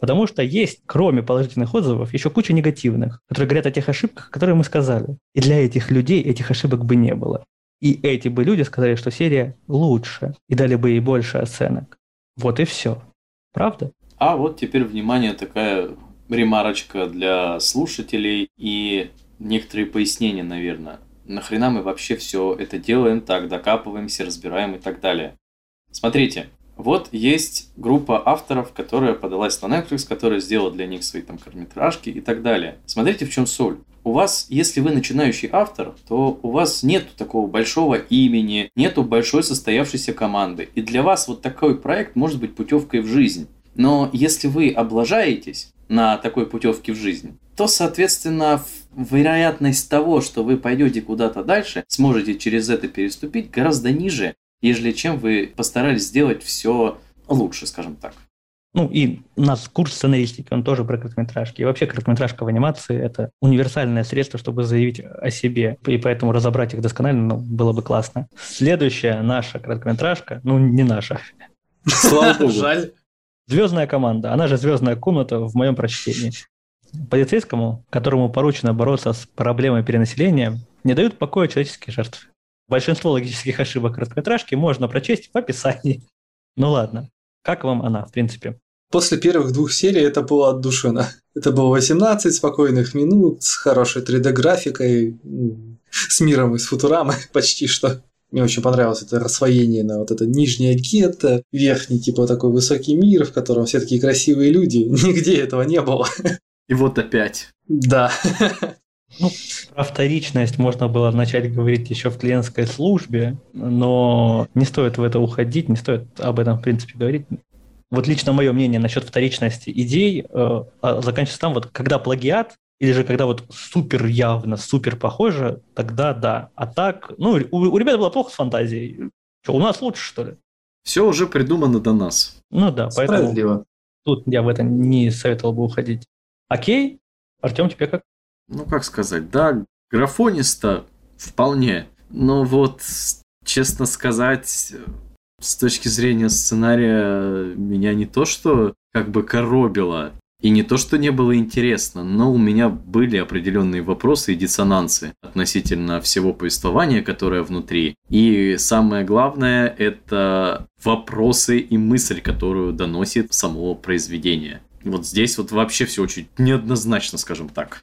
Потому что есть, кроме положительных отзывов, еще куча негативных, которые говорят о тех ошибках, которые мы сказали. И для этих людей этих ошибок бы не было. И эти бы люди сказали, что серия лучше, и дали бы ей больше оценок. Вот и все. Правда? А вот теперь, внимание, такая ремарочка для слушателей и некоторые пояснения, наверное. Нахрена мы вообще все это делаем так, докапываемся, разбираем и так далее. Смотрите, вот есть группа авторов, которая подалась на Netflix, которая сделала для них свои там короткометражки и так далее. Смотрите, в чем соль. У вас, если вы начинающий автор, то у вас нет такого большого имени, нету большой состоявшейся команды. И для вас вот такой проект может быть путевкой в жизнь. Но если вы облажаетесь на такой путевке в жизнь, то, соответственно, вероятность того, что вы пойдете куда-то дальше, сможете через это переступить, гораздо ниже, ежели чем вы постарались сделать все лучше, скажем так. Ну и у нас курс сценаристики, он тоже про короткометражки. И вообще короткометражка в анимации – это универсальное средство, чтобы заявить о себе. И поэтому разобрать их досконально ну, было бы классно. Следующая наша короткометражка, ну не наша. Слава богу. Жаль. Звездная команда, она же звездная комната в моем прочтении. Полицейскому, которому поручено бороться с проблемой перенаселения, не дают покоя человеческие жертвы. Большинство логических ошибок короткометражки можно прочесть в описании. Ну ладно, как вам она, в принципе? После первых двух серий это было отдушено. Это было 18 спокойных минут с хорошей 3D-графикой, с миром из Футурамы почти что. Мне очень понравилось это рассвоение на вот это нижнее гетто, верхний типа такой высокий мир, в котором все такие красивые люди. Нигде этого не было. И вот опять. Да. Ну, про вторичность можно было начать говорить еще в клиентской службе, но не стоит в это уходить, не стоит об этом, в принципе, говорить. Вот лично мое мнение насчет вторичности идей э, а заканчивается там, вот когда плагиат, или же когда вот супер явно, супер похоже, тогда да. А так, ну, у, у ребят было плохо с фантазией. Что, у нас лучше, что ли? Все уже придумано до нас. Ну да, поэтому тут я в это не советовал бы уходить. Окей, Артем, тебе как? Ну, как сказать, да, графониста вполне. Но вот, честно сказать, с точки зрения сценария, меня не то, что как бы коробило, и не то, что не было интересно, но у меня были определенные вопросы и диссонансы относительно всего повествования, которое внутри. И самое главное – это вопросы и мысль, которую доносит само произведение. Вот здесь вот вообще все очень неоднозначно, скажем так.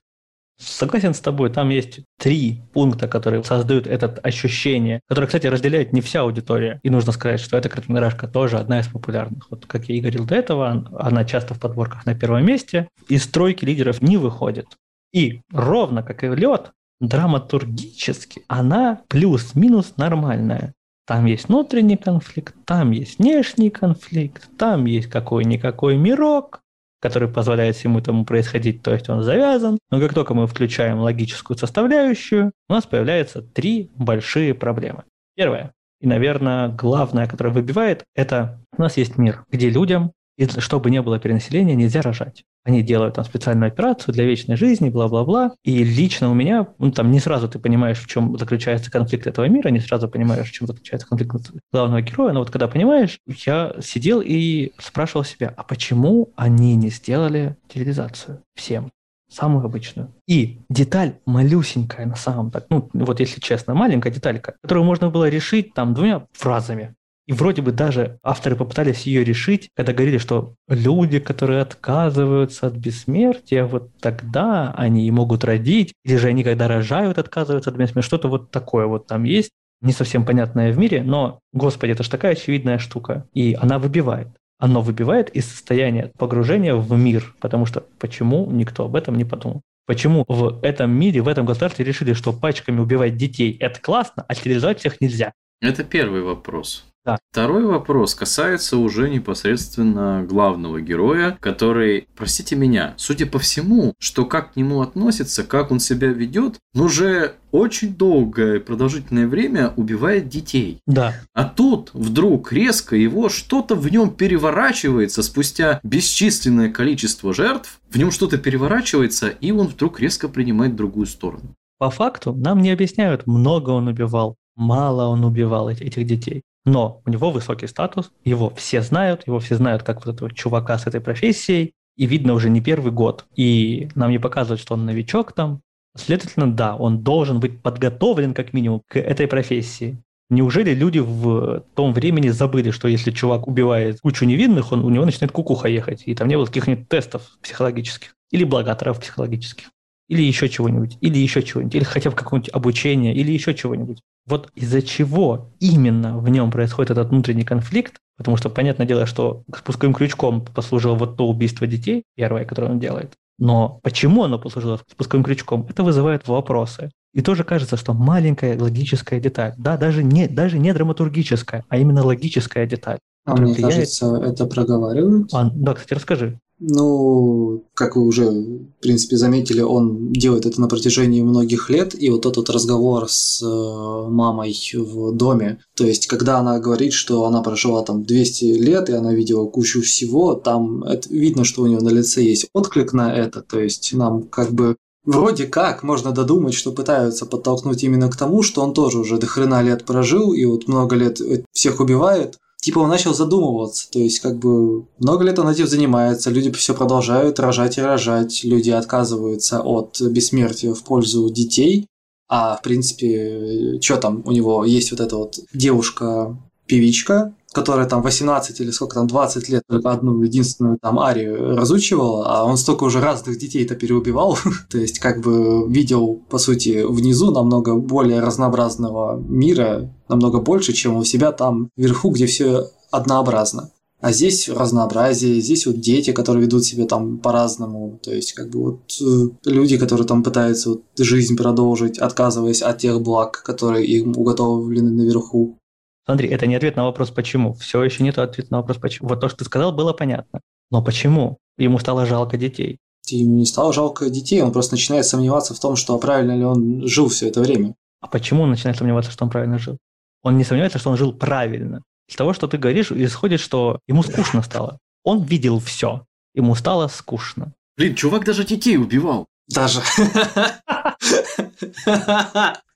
Согласен с тобой, там есть три пункта, которые создают это ощущение, которое, кстати, разделяет не вся аудитория. И нужно сказать, что эта короткометражка тоже одна из популярных. Вот как я и говорил до этого, она часто в подборках на первом месте, из тройки лидеров не выходит. И ровно как и лед, драматургически она плюс-минус нормальная. Там есть внутренний конфликт, там есть внешний конфликт, там есть какой-никакой мирок, который позволяет всему этому происходить, то есть он завязан. Но как только мы включаем логическую составляющую, у нас появляются три большие проблемы. Первое, и, наверное, главное, которое выбивает, это у нас есть мир, где людям, чтобы не было перенаселения, нельзя рожать. Они делают там специальную операцию для вечной жизни, бла-бла-бла. И лично у меня, ну, там не сразу ты понимаешь, в чем заключается конфликт этого мира, не сразу понимаешь, в чем заключается конфликт главного героя. Но вот когда понимаешь, я сидел и спрашивал себя, а почему они не сделали стерилизацию всем? самую обычную. И деталь малюсенькая на самом так, ну вот если честно, маленькая деталька, которую можно было решить там двумя фразами. И вроде бы даже авторы попытались ее решить, когда говорили, что люди, которые отказываются от бессмертия, вот тогда они и могут родить, или же они, когда рожают, отказываются от бессмертия. Что-то вот такое вот там есть, не совсем понятное в мире, но, господи, это же такая очевидная штука. И она выбивает. Оно выбивает из состояния погружения в мир, потому что почему никто об этом не подумал? Почему в этом мире, в этом государстве решили, что пачками убивать детей – это классно, а стерилизовать всех нельзя? Это первый вопрос. Да. Второй вопрос касается уже непосредственно главного героя, который, простите меня, судя по всему, что как к нему относится, как он себя ведет, но уже очень долгое продолжительное время убивает детей. Да. А тут вдруг резко его что-то в нем переворачивается спустя бесчисленное количество жертв, в нем что-то переворачивается, и он вдруг резко принимает другую сторону. По факту нам не объясняют, много он убивал, мало он убивал этих детей. Но у него высокий статус, его все знают, его все знают как вот этого чувака с этой профессией, и видно уже не первый год. И нам не показывают, что он новичок там. Следовательно, да, он должен быть подготовлен как минимум к этой профессии. Неужели люди в том времени забыли, что если чувак убивает кучу невинных, он, у него начинает кукуха ехать, и там не было каких-нибудь тестов психологических или благоторов психологических, или еще чего-нибудь, или еще чего-нибудь, или хотя бы какое-нибудь обучение, или еще чего-нибудь. Вот из-за чего именно в нем происходит этот внутренний конфликт, потому что, понятное дело, что спусковым крючком послужило вот то убийство детей, первое, которое он делает, но почему оно послужило спусковым крючком, это вызывает вопросы. И тоже кажется, что маленькая логическая деталь, да, даже не, даже не драматургическая, а именно логическая деталь. А мне влияет... кажется, это проговаривают. А, да, кстати, расскажи. Ну, как вы уже, в принципе, заметили, он делает это на протяжении многих лет, и вот этот разговор с э, мамой в доме, то есть, когда она говорит, что она прожила там 200 лет, и она видела кучу всего, там это, видно, что у нее на лице есть отклик на это, то есть, нам как бы Вроде как можно додумать, что пытаются подтолкнуть именно к тому, что он тоже уже до хрена лет прожил и вот много лет всех убивает, типа он начал задумываться. То есть, как бы, много лет он этим занимается, люди все продолжают рожать и рожать, люди отказываются от бессмертия в пользу детей. А, в принципе, что там у него есть вот эта вот девушка-певичка, которая там 18 или сколько там, 20 лет только одну единственную там арию разучивала, а он столько уже разных детей-то переубивал, то есть как бы видел, по сути, внизу намного более разнообразного мира, намного больше, чем у себя там вверху, где все однообразно. А здесь разнообразие, здесь вот дети, которые ведут себя там по-разному, то есть как бы вот э, люди, которые там пытаются вот жизнь продолжить, отказываясь от тех благ, которые им уготовлены наверху. Смотри, это не ответ на вопрос «почему?». Все еще нет ответа на вопрос «почему?». Вот то, что ты сказал, было понятно. Но почему? Ему стало жалко детей. Ему не стало жалко детей, он просто начинает сомневаться в том, что правильно ли он жил все это время. А почему он начинает сомневаться, что он правильно жил? Он не сомневается, что он жил правильно. Из того, что ты говоришь, исходит, что ему скучно стало. Он видел все. Ему стало скучно. Блин, чувак даже детей убивал. Даже.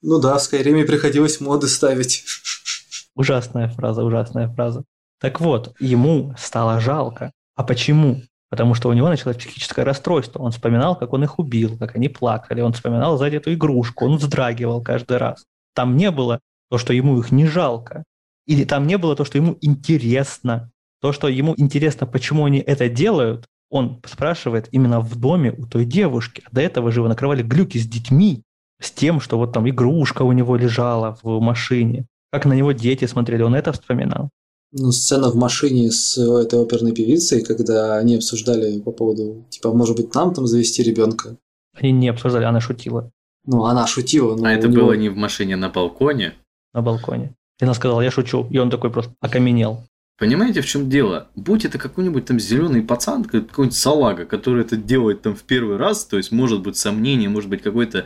Ну да, в Скайриме приходилось моды ставить. Ужасная фраза, ужасная фраза. Так вот, ему стало жалко. А почему? Потому что у него началось психическое расстройство. Он вспоминал, как он их убил, как они плакали. Он вспоминал сзади эту игрушку. Он вздрагивал каждый раз. Там не было то, что ему их не жалко. Или там не было то, что ему интересно. То, что ему интересно, почему они это делают, он спрашивает именно в доме у той девушки. До этого же его накрывали глюки с детьми, с тем, что вот там игрушка у него лежала в машине, как на него дети смотрели, он это вспоминал? Ну, сцена в машине с этой оперной певицей, когда они обсуждали по поводу, типа, может быть, нам там завести ребенка. Они не обсуждали, она шутила. Ну, она шутила. Но а это него... было не в машине, на балконе? На балконе. И она сказала, я шучу. И он такой просто окаменел. Понимаете, в чем дело? Будь это какой-нибудь там зеленый пацан, какой-нибудь салага, который это делает там в первый раз, то есть может быть сомнение, может быть какой-то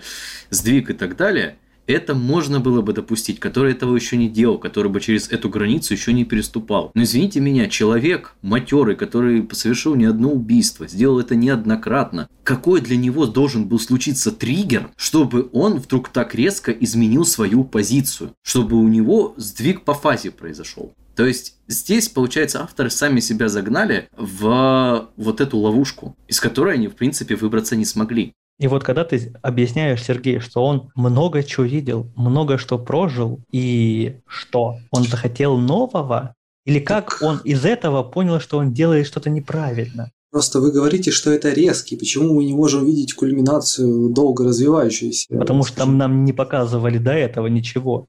сдвиг и так далее, это можно было бы допустить, который этого еще не делал, который бы через эту границу еще не переступал. Но извините меня, человек матерый, который совершил не одно убийство, сделал это неоднократно, какой для него должен был случиться триггер, чтобы он вдруг так резко изменил свою позицию, чтобы у него сдвиг по фазе произошел. То есть здесь, получается, авторы сами себя загнали в вот эту ловушку, из которой они, в принципе, выбраться не смогли. И вот когда ты объясняешь Сергею, что он много чего видел, много что прожил, и что он захотел нового, или как так... он из этого понял, что он делает что-то неправильно? Просто вы говорите, что это резкий. Почему мы не можем видеть кульминацию долго развивающейся? Потому что там нам не показывали до этого ничего.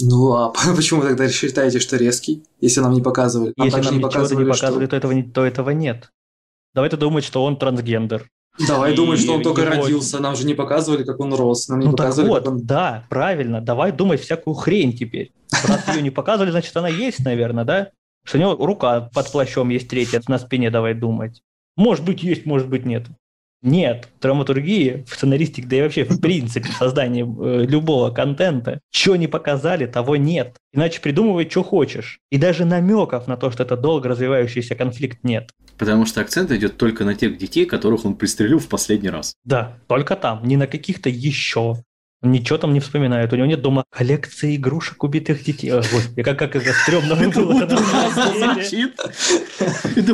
Ну а почему тогда считаете, что резкий, если нам не показывали? Нам если нам не показывали, не показывали, что... то, этого, то этого нет. Давай ты думать, что он трансгендер. Давай думать, что он только его... родился. Нам же не показывали, как он рос. Нам не ну показывали, так вот, как он... да, правильно. Давай думать всякую хрень теперь. Раз ее не показывали, значит, она есть, наверное, да? Что у него рука под плащом есть третья на спине, давай думать. Может быть, есть, может быть, нет. Нет, драматургии в сценаристике, да и вообще в принципе в создании э, любого контента, что не показали, того нет. Иначе придумывай, что хочешь. И даже намеков на то, что это долго развивающийся конфликт нет. Потому что акцент идет только на тех детей, которых он пристрелил в последний раз. Да, только там, не на каких-то еще. Ничего там не вспоминает. У него нет дома коллекции игрушек убитых детей. О, Господи, как, как это стрёмно Это было.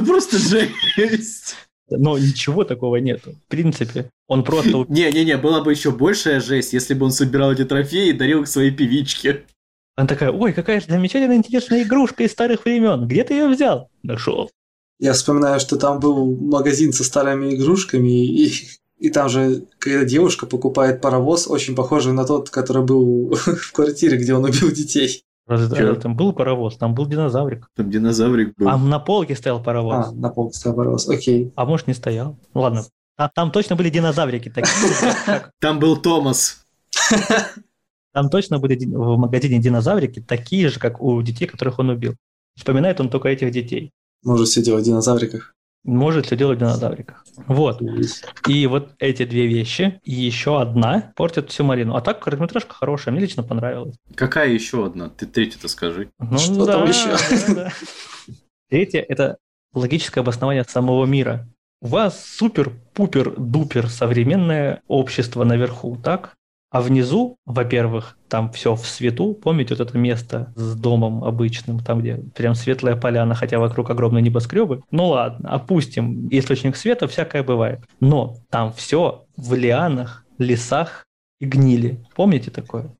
просто жесть. Но ничего такого нету. В принципе, он просто... Не-не-не, была бы еще большая жесть, если бы он собирал эти трофеи и дарил их своей певичке. Она такая, ой, какая же замечательная, интересная игрушка из старых времен. Где ты ее взял? Нашел. Я вспоминаю, что там был магазин со старыми игрушками, и, и там же когда девушка покупает паровоз, очень похожий на тот, который был в квартире, где он убил детей. Разве Чё? там был паровоз, там был динозаврик. Там динозаврик был. А на полке стоял паровоз. А, на полке стоял паровоз, окей. А может не стоял. Ладно. Там, там точно были динозаврики такие. Там был Томас. Там точно были в магазине динозаврики такие же, как у детей, которых он убил. Вспоминает он только этих детей. Может все дело в динозавриках. Может все делать динозавриках. Вот. И вот эти две вещи, и еще одна портят всю Марину. А так, короткометражка хорошая, мне лично понравилась. Какая еще одна? Ты третью-то скажи. Ну, Что да, там еще? да, да. Третье – это логическое обоснование самого мира. У вас супер-пупер-дупер современное общество наверху, так? А внизу, во-первых, там все в свету. Помните вот это место с домом обычным, там, где прям светлая поляна, хотя вокруг огромные небоскребы? Ну ладно, опустим источник света, всякое бывает. Но там все в лианах, лесах и гнили. Помните такое?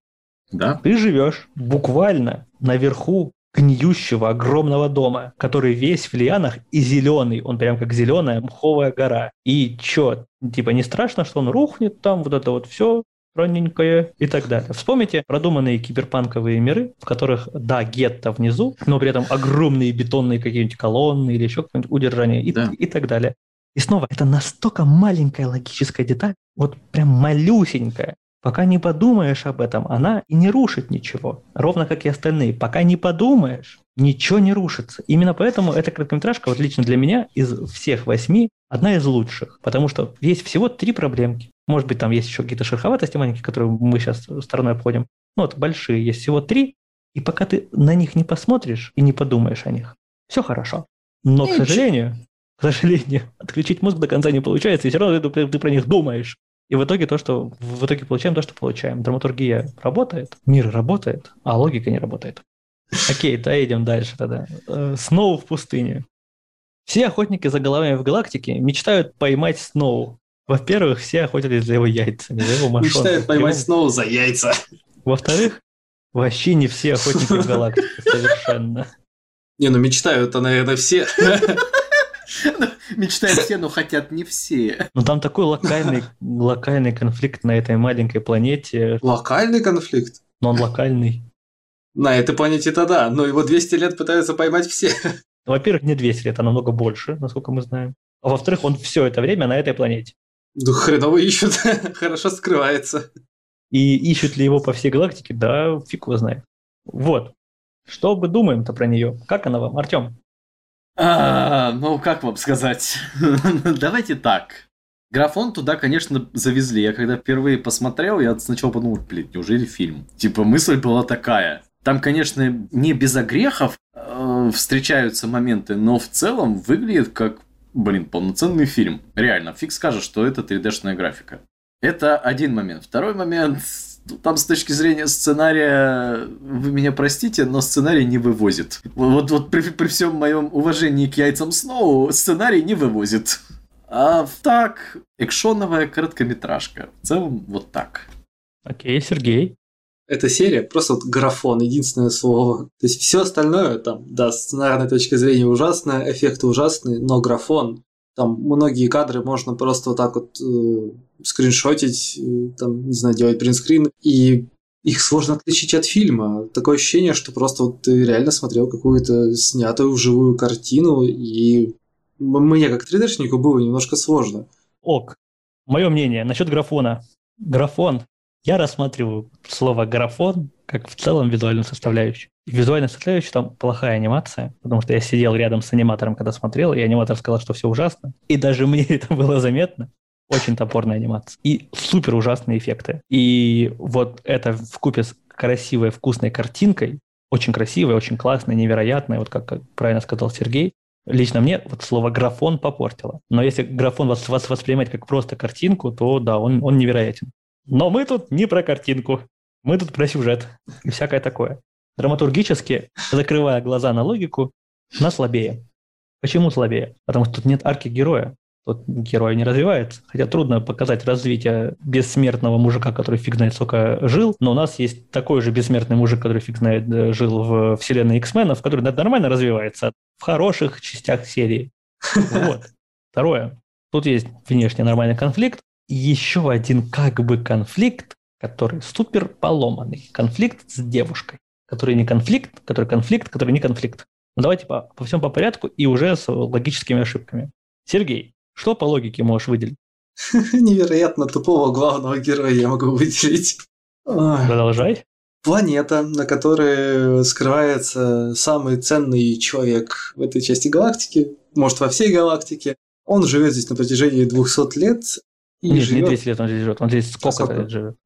Да? Ты живешь буквально наверху гниющего огромного дома, который весь в лианах и зеленый. Он прям как зеленая мховая гора. И чё, типа не страшно, что он рухнет там, вот это вот все ранненькое и так далее. Вспомните продуманные киберпанковые миры, в которых, да, гетто внизу, но при этом огромные бетонные какие-нибудь колонны или еще какое-нибудь удержание и, Да. и так далее. И снова, это настолько маленькая логическая деталь, вот прям малюсенькая, Пока не подумаешь об этом, она и не рушит ничего. Ровно как и остальные. Пока не подумаешь, ничего не рушится. Именно поэтому эта короткометражка, вот лично для меня, из всех восьми, одна из лучших. Потому что есть всего три проблемки. Может быть, там есть еще какие-то шероховатости маленькие, которые мы сейчас стороной обходим. Ну вот большие, есть всего три. И пока ты на них не посмотришь и не подумаешь о них, все хорошо. Но, к сожалению, к сожалению, отключить мозг до конца не получается, и все равно ты, ты про них думаешь. И в итоге то, что в итоге получаем то, что получаем. Драматургия работает, мир работает, а логика не работает. Окей, доедем дальше тогда. Э, Сноу в пустыне. Все охотники за головами в галактике мечтают поймать Сноу. Во-первых, все охотились за его яйцами, за его мошонкой. Мечтает поймать снова за яйца. Во-вторых, вообще не все охотники в галактике совершенно. Не, ну мечтают-то, наверное, все. Мечтают все, но хотят не все. Но там такой локальный, локальный конфликт на этой маленькой планете, Локальный конфликт. но он локальный. На этой планете-то да, но его 200 лет пытаются поймать все. Во-первых, не 200 лет, а намного больше, насколько мы знаем. А во-вторых, он все это время на этой планете. Ну, хреново ищут, хорошо скрывается. И ищут ли его по всей галактике, да, фиг его знает. Вот. Что мы думаем-то про нее? Как она вам, Артем? А, ну, как вам сказать? Давайте так. Графон туда, конечно, завезли. Я когда впервые посмотрел, я сначала подумал, блин, неужели фильм? Типа, мысль была такая. Там, конечно, не без огрехов э, встречаются моменты, но в целом выглядит как, блин, полноценный фильм. Реально, фиг скажешь, что это 3D-шная графика. Это один момент. Второй момент, там с точки зрения сценария, вы меня простите, но сценарий не вывозит. Вот, вот при, при всем моем уважении к яйцам Сноу, сценарий не вывозит. А так, экшоновая короткометражка. В целом, вот так. Окей, Сергей. Эта серия просто вот графон, единственное слово. То есть все остальное, там, да, с сценарной точки зрения ужасное, эффекты ужасные, но графон, там многие кадры можно просто вот так вот э, скриншотить, э, там, не знаю, делать принтскрин, и их сложно отличить от фильма. Такое ощущение, что просто вот ты реально смотрел какую-то снятую вживую картину, и мне как 3D-шнику было немножко сложно. Ок. Мое мнение насчет графона. Графон. Я рассматриваю слово графон как в целом визуальную составляющую. И визуальная составляющая там плохая анимация, потому что я сидел рядом с аниматором, когда смотрел, и аниматор сказал, что все ужасно. И даже мне это было заметно. Очень топорная анимация. И супер ужасные эффекты. И вот это в купе с красивой, вкусной картинкой, очень красивой, очень классной, невероятной, вот как, как правильно сказал Сергей, Лично мне вот слово графон попортило. Но если графон вас, вас воспринимать как просто картинку, то да, он, он невероятен. Но мы тут не про картинку. Мы тут про сюжет и всякое такое. Драматургически, закрывая глаза на логику, на слабее. Почему слабее? Потому что тут нет арки героя. Тут герой не развивается. Хотя трудно показать развитие бессмертного мужика, который фиг знает сколько жил, но у нас есть такой же бессмертный мужик, который фиг знает э, жил в вселенной X-менов, который нормально развивается в хороших частях серии. Вот. Второе. Тут есть внешне нормальный конфликт. Еще один как бы конфликт, который супер поломанный. Конфликт с девушкой. Который не конфликт, который конфликт, который не конфликт. Ну, давайте по, по всем по порядку и уже с логическими ошибками. Сергей, что по логике можешь выделить? Невероятно тупого главного героя я могу выделить. Продолжай. Планета, на которой скрывается самый ценный человек в этой части галактики, может во всей галактике. Он живет здесь на протяжении 200 лет. И Нет, живет... не 200 лет он здесь живет, он здесь сколько-то лет живет.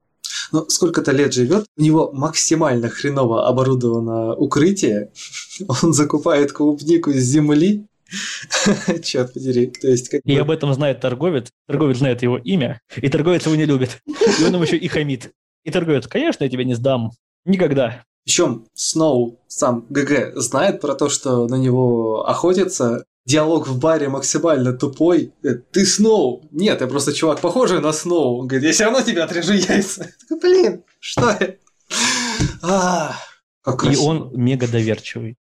Ну, сколько-то лет живет, у него максимально хреново оборудовано укрытие, он закупает клубнику с земли, Черт подери. То есть, как и об этом знает торговец, торговец знает его имя, и торговец его не любит. И он ему еще и хамит. И торговец, конечно, я тебя не сдам. Никогда. Причем Сноу сам ГГ знает про то, что на него охотятся. Диалог в баре максимально тупой. Ты Сноу? Нет, я просто чувак похожий на Сноу. Он говорит, я все равно тебе отрежу яйца. такой, блин, что я? А, и он мега доверчивый.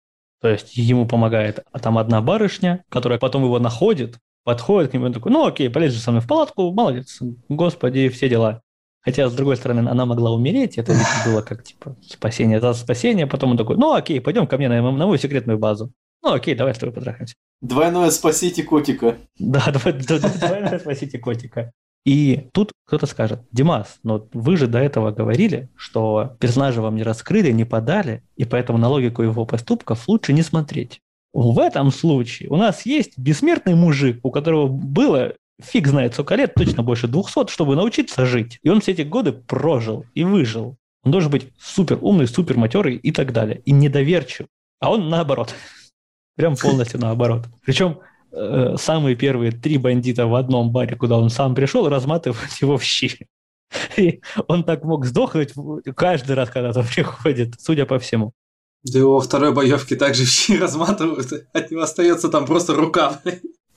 То есть ему помогает а там одна барышня, которая потом его находит, подходит к нему и такой, ну окей, полезь же со мной в палатку, молодец, господи, все дела. Хотя, с другой стороны, она могла умереть, это было как, типа, спасение за спасение. Потом он такой, ну окей, пойдем ко мне на, на мою секретную базу. Ну окей, давай с тобой потрахаемся. Двойное спасите котика. Да, двойное спасите котика. И тут кто-то скажет, Димас, но вы же до этого говорили, что персонажа вам не раскрыли, не подали, и поэтому на логику его поступков лучше не смотреть. В этом случае у нас есть бессмертный мужик, у которого было фиг знает сколько лет, точно больше 200, чтобы научиться жить. И он все эти годы прожил и выжил. Он должен быть супер умный, супер матерый и так далее. И недоверчив. А он наоборот. Прям полностью наоборот. Причем Э, самые первые три бандита в одном баре, куда он сам пришел, разматывают его в щи. И он так мог сдохнуть каждый раз, когда он приходит, судя по всему. Да его во второй боевке также в щи разматывают, от него остается там просто рука.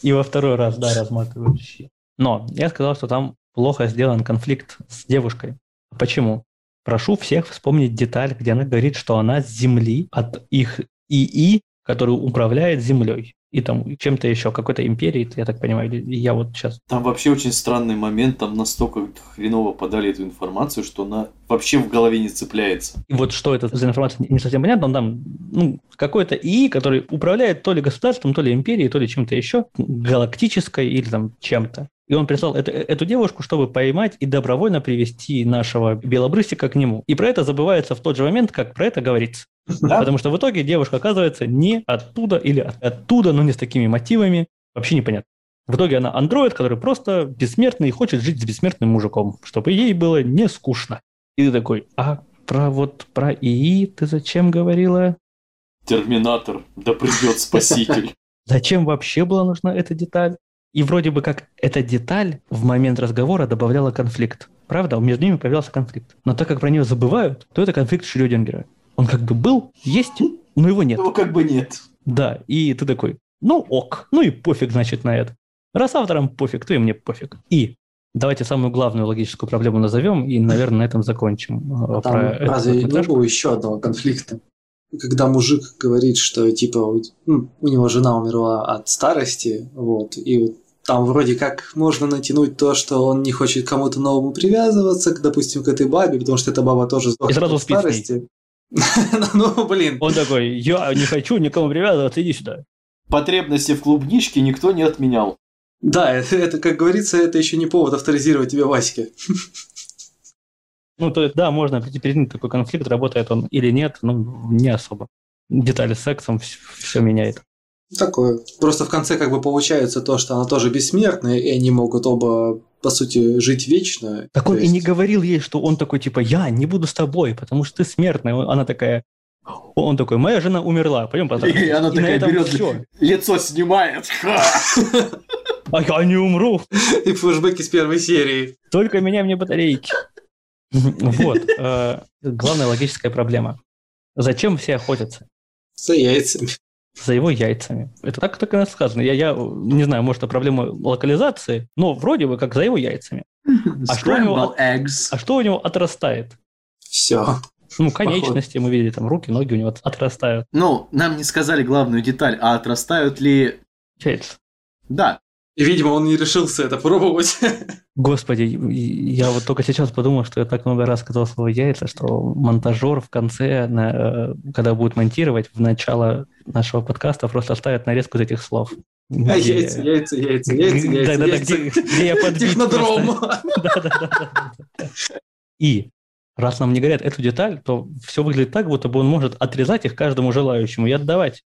И во второй раз, да, разматывают в щи. Но я сказал, что там плохо сделан конфликт с девушкой. Почему? Прошу всех вспомнить деталь, где она говорит, что она с Земли, от их ИИ, который управляет Землей и там чем-то еще, какой-то империей, я так понимаю, я вот сейчас... Там вообще очень странный момент, там настолько хреново подали эту информацию, что она вообще в голове не цепляется. И вот что это за информация, не совсем понятно, он там ну, какой-то ИИ, который управляет то ли государством, то ли империей, то ли чем-то еще, галактической или там чем-то. И он прислал эту, эту девушку, чтобы поймать и добровольно привести нашего белобрысика к нему. И про это забывается в тот же момент, как про это говорится. Да? Потому что в итоге девушка оказывается не оттуда или от, оттуда, но не с такими мотивами. Вообще непонятно. В итоге она андроид, который просто бессмертный и хочет жить с бессмертным мужиком, чтобы ей было не скучно. И ты такой, а про вот про ИИ ты зачем говорила? Терминатор, да придет спаситель. Зачем вообще была нужна эта деталь? И вроде бы как эта деталь в момент разговора добавляла конфликт. Правда, между ними появился конфликт. Но так как про нее забывают, то это конфликт Шрёдингера. Он как бы был, есть, но его нет. Ну, как бы нет. Да, и ты такой, ну ок, ну и пофиг, значит, на это. Раз авторам пофиг, то и мне пофиг. И давайте самую главную логическую проблему назовем и, наверное, на этом закончим. А там про разве не было еще одного конфликта? когда мужик говорит, что типа ну, у него жена умерла от старости, вот, и вот там вроде как можно натянуть то, что он не хочет кому-то новому привязываться, к, допустим, к этой бабе, потому что эта баба тоже сдохла от старости. Ну, блин. Он такой, я не хочу никому привязываться, иди сюда. Потребности в клубничке никто не отменял. Да, это, это, как говорится, это еще не повод авторизировать тебя Ваське. Ну, то есть, да, можно прийти такой конфликт, работает он или нет, ну, не особо. Детали с сексом все меняет. Такое. Просто в конце как бы получается то, что она тоже бессмертная, и они могут оба, по сути, жить вечно. Так он есть... и не говорил ей, что он такой, типа, я не буду с тобой, потому что ты смертная. Она такая, он такой, моя жена умерла, пойдем потрахаемся. И она и такая берет, все. лицо снимает. А я не умру. И флешбеки с первой серии. Только меня мне батарейки. Вот. э, Главная логическая проблема. Зачем все охотятся? За яйцами. За его яйцами. Это так так и сказано. Я, я не знаю, может, это проблема локализации, но вроде бы как за его яйцами. А что у него eggs. А что у него отрастает? Все. Ну, конечности мы видели, там руки, ноги у него от- отрастают. Ну, нам не сказали главную деталь, а отрастают ли... Яйца. Да, И, видимо, он не решился это пробовать. Господи, я вот только сейчас подумал, что я так много раз сказал слово яйца, что монтажер в конце, на, э, когда будет монтировать, в начало нашего подкаста просто оставит нарезку из этих слов. А, Где- Яйца, яйца, яйца, яйца, яйца, Да-да-да, яйца. где, где я подбить Технодром. Да-да-да. И раз нам не говорят эту деталь, то все выглядит так, будто бы он может отрезать их каждому желающему и отдавать.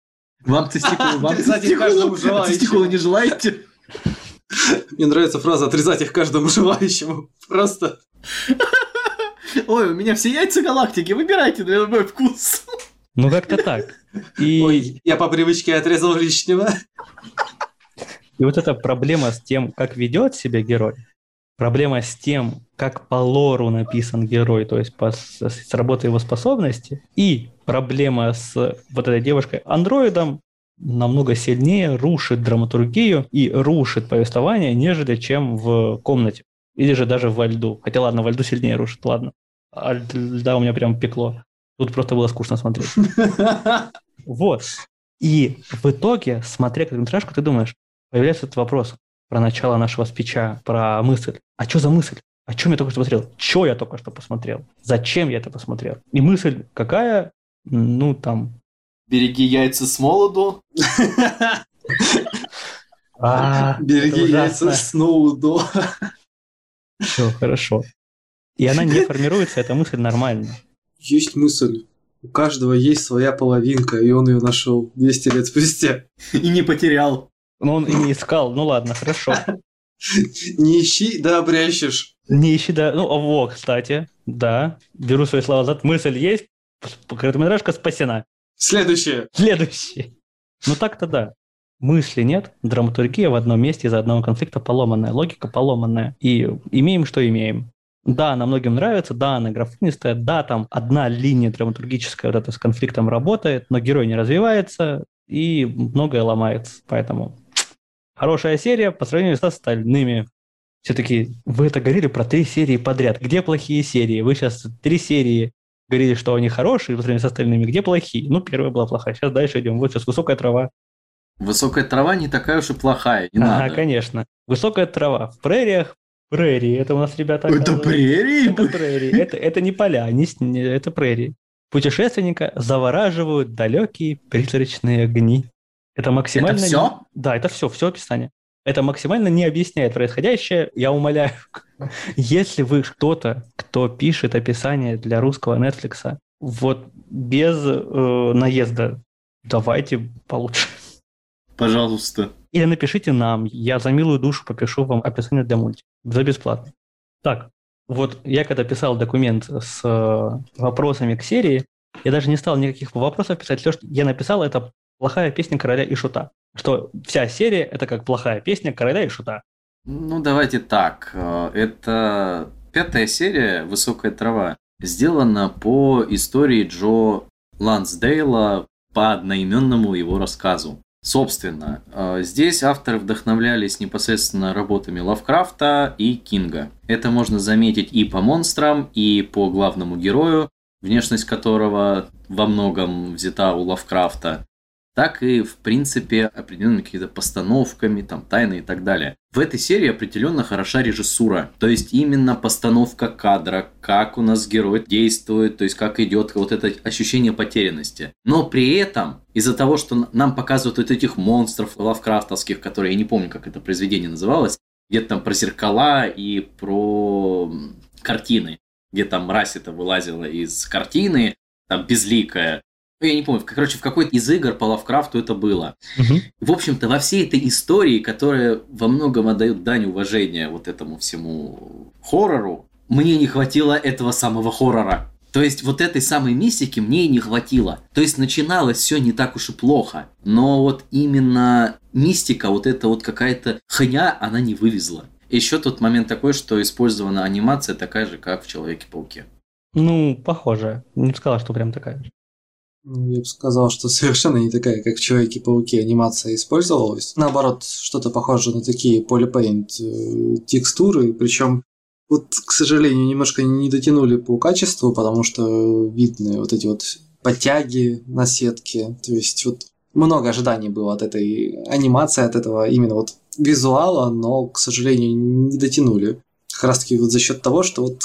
вам тестикулы, вам их каждому тестикулы, желающему. тестикулы не желаете? Мне нравится фраза «отрезать их каждому желающему». Просто Ой, у меня все яйца галактики, выбирайте на любой вкус. Ну, как-то так. И, Ой, я по привычке отрезал лишнего. и вот эта проблема с тем, как ведет себя герой, проблема с тем, как по лору написан герой, то есть по, с, с работой его способности, и проблема с вот этой девушкой-андроидом намного сильнее рушит драматургию и рушит повествование, нежели чем в комнате. Или же даже во льду. Хотя ладно, во льду сильнее рушит, ладно. А ль- льда у меня прям пекло. Тут просто было скучно смотреть. Вот. И в итоге, смотря короткометражку, ты думаешь, появляется этот вопрос про начало нашего спича, про мысль. А что за мысль? О чем я только что посмотрел? Что я только что посмотрел? Зачем я это посмотрел? И мысль какая? Ну, там... Береги яйца с молоду. А, Береги яйца ужасно. Сноудо. Все хорошо. И она не формируется, эта мысль нормально. Есть мысль. У каждого есть своя половинка, и он ее нашел 200 лет спустя. И не потерял. Но он и не искал. Ну ладно, хорошо. Не ищи, да обрящешь. Не ищи, да. Ну, а во, кстати, да. Беру свои слова назад. Мысль есть. Короткометражка спасена. Следующее. Следующий. Ну так-то да. Мысли нет, драматургия в одном месте из-за одного конфликта поломанная, логика поломанная. И имеем, что имеем. Да, она многим нравится, да, она графинистая, да, там одна линия драматургическая вот эта с конфликтом работает, но герой не развивается, и многое ломается. Поэтому хорошая серия по сравнению с остальными. Все таки вы это говорили про три серии подряд. Где плохие серии? Вы сейчас три серии говорили, что они хорошие по сравнению с остальными. Где плохие? Ну, первая была плохая. Сейчас дальше идем. Вот сейчас высокая трава. Высокая трава не такая уж и плохая, не ага, надо. конечно. Высокая трава. В прериях прерии. Это у нас ребята... Это прерии? Это прерии. Это, это не поля, не- это прерии. Путешественника завораживают далекие призрачные огни. Это максимально... Это все? Да, это все, все описание. Это максимально не объясняет происходящее. Я умоляю, если вы кто-то, кто пишет описание для русского Netflix, вот без э, наезда, давайте получше. Пожалуйста. Или напишите нам, я за милую душу попишу вам описание для мультика. За бесплатно. Так, вот я когда писал документ с э, вопросами к серии, я даже не стал никаких вопросов писать. Все, что я написал, это плохая песня короля и шута. Что вся серия это как плохая песня короля и шута. Ну, давайте так. Э, Это пятая серия «Высокая трава» сделана по истории Джо Лансдейла по одноименному его рассказу. Собственно, э, здесь авторы вдохновлялись непосредственно работами Лавкрафта и Кинга. Это можно заметить и по монстрам, и по главному герою, внешность которого во многом взята у Лавкрафта, так и, в принципе, определенными какими-то постановками, там, тайны и так далее. В этой серии определенно хороша режиссура, то есть именно постановка кадра, как у нас герой действует, то есть как идет вот это ощущение потерянности. Но при этом, из-за того, что нам показывают вот этих монстров лавкрафтовских, которые, я не помню, как это произведение называлось, где-то там про зеркала и про картины, где там мразь это вылазила из картины, там безликая, ну, я не помню, короче, в какой-то из игр по Лавкрафту это было. В общем-то, во всей этой истории, которая во многом отдает дань уважения вот этому всему хоррору, мне не хватило этого самого хоррора. То есть вот этой самой мистики мне и не хватило. То есть начиналось все не так уж и плохо. Но вот именно мистика, вот эта вот какая-то хня, она не вывезла. Еще тут момент такой, что использована анимация такая же, как в Человеке-пауке. Ну, похоже. Не сказала, что прям такая же. Ну, Я бы сказал, что совершенно не такая, как в Человеке-пауке анимация использовалась. Наоборот, что-то похоже на такие polypaint э, текстуры, причем вот, к сожалению, немножко не дотянули по качеству, потому что видны вот эти вот подтяги на сетке. То есть вот много ожиданий было от этой анимации, от этого именно вот визуала, но, к сожалению, не дотянули. Как раз таки вот за счет того, что вот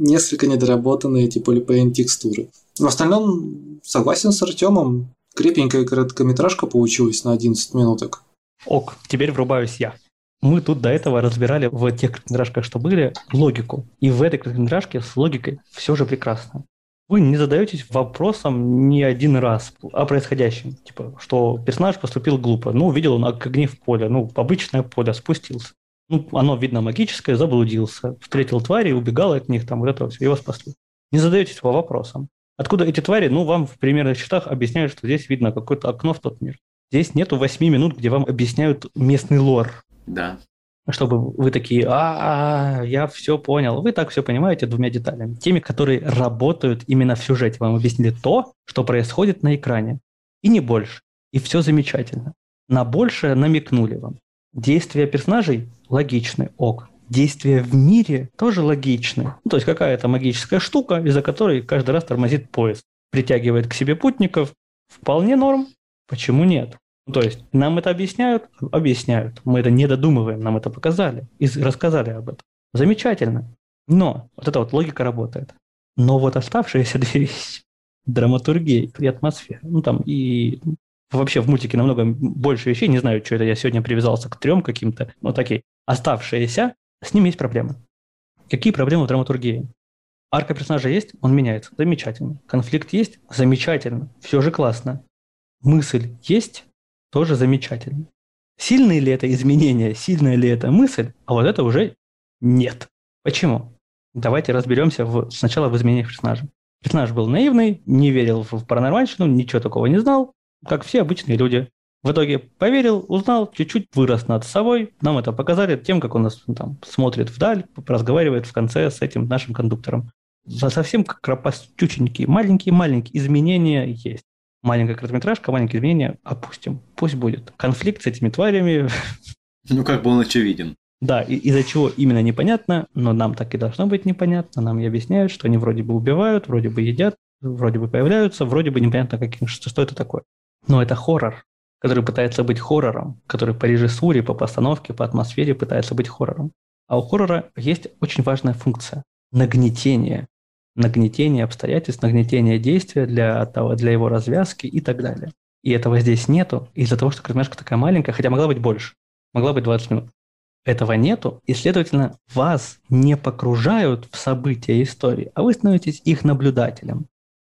несколько недоработаны эти polypaint текстуры. В остальном согласен с Артемом. Крепенькая короткометражка получилась на 11 минуток. Ок, теперь врубаюсь я. Мы тут до этого разбирали в тех короткометражках, что были, логику. И в этой короткометражке с логикой все же прекрасно. Вы не задаетесь вопросом ни один раз о происходящем. Типа, что персонаж поступил глупо. Ну, увидел он огни в поле. Ну, обычное поле, спустился. Ну, оно, видно, магическое, заблудился. Встретил твари, убегал от них, там, вот это все, его спасли. Не задаетесь по вопросам. Откуда эти твари? Ну, вам в примерных счетах объясняют, что здесь видно какое-то окно в тот мир. Здесь нету 8 минут, где вам объясняют местный лор. Да. Чтобы вы такие, а, я все понял. Вы так все понимаете двумя деталями. Теми, которые работают именно в сюжете. Вам объяснили то, что происходит на экране. И не больше. И все замечательно. На большее намекнули вам. Действия персонажей логичны, ок. Действия в мире тоже логичны. Ну, то есть какая-то магическая штука, из-за которой каждый раз тормозит поезд. Притягивает к себе путников. Вполне норм. Почему нет? Ну, то есть нам это объясняют? Объясняют. Мы это не додумываем, нам это показали и рассказали об этом. Замечательно. Но вот эта вот логика работает. Но вот оставшиеся две вещи, драматургия и атмосфера, ну там и вообще в мультике намного больше вещей, не знаю, что это я сегодня привязался к трем каким-то, но такие оставшиеся, с ними есть проблемы. Какие проблемы в драматургии? Арка персонажа есть, он меняется. Замечательно. Конфликт есть? Замечательно. Все же классно. Мысль есть? Тоже замечательно. Сильные ли это изменения, сильная ли это мысль? А вот это уже нет. Почему? Давайте разберемся в, сначала в изменениях персонажа. Персонаж был наивный, не верил в паранормальщину, ничего такого не знал, как все обычные люди. В итоге поверил, узнал, чуть-чуть вырос над собой. Нам это показали тем, как он нас ну, там смотрит вдаль, разговаривает в конце с этим нашим кондуктором. Совсем как крапостюченькие, маленькие-маленькие изменения есть. Маленькая короткометражка, маленькие изменения опустим. Пусть будет. Конфликт с этими тварями. Ну, как бы он очевиден. Да, и из-за чего именно непонятно, но нам так и должно быть непонятно. Нам и объясняют, что они вроде бы убивают, вроде бы едят, вроде бы появляются, вроде бы непонятно, каким, что, что это такое. Но это хоррор, который пытается быть хоррором, который по режиссуре, по постановке, по атмосфере пытается быть хоррором. А у хоррора есть очень важная функция – нагнетение. Нагнетение обстоятельств, нагнетение действия для, того, для его развязки и так далее. И этого здесь нету из-за того, что кормежка такая маленькая, хотя могла быть больше. Могла быть 20 минут. Этого нету, и, следовательно, вас не погружают в события истории, а вы становитесь их наблюдателем.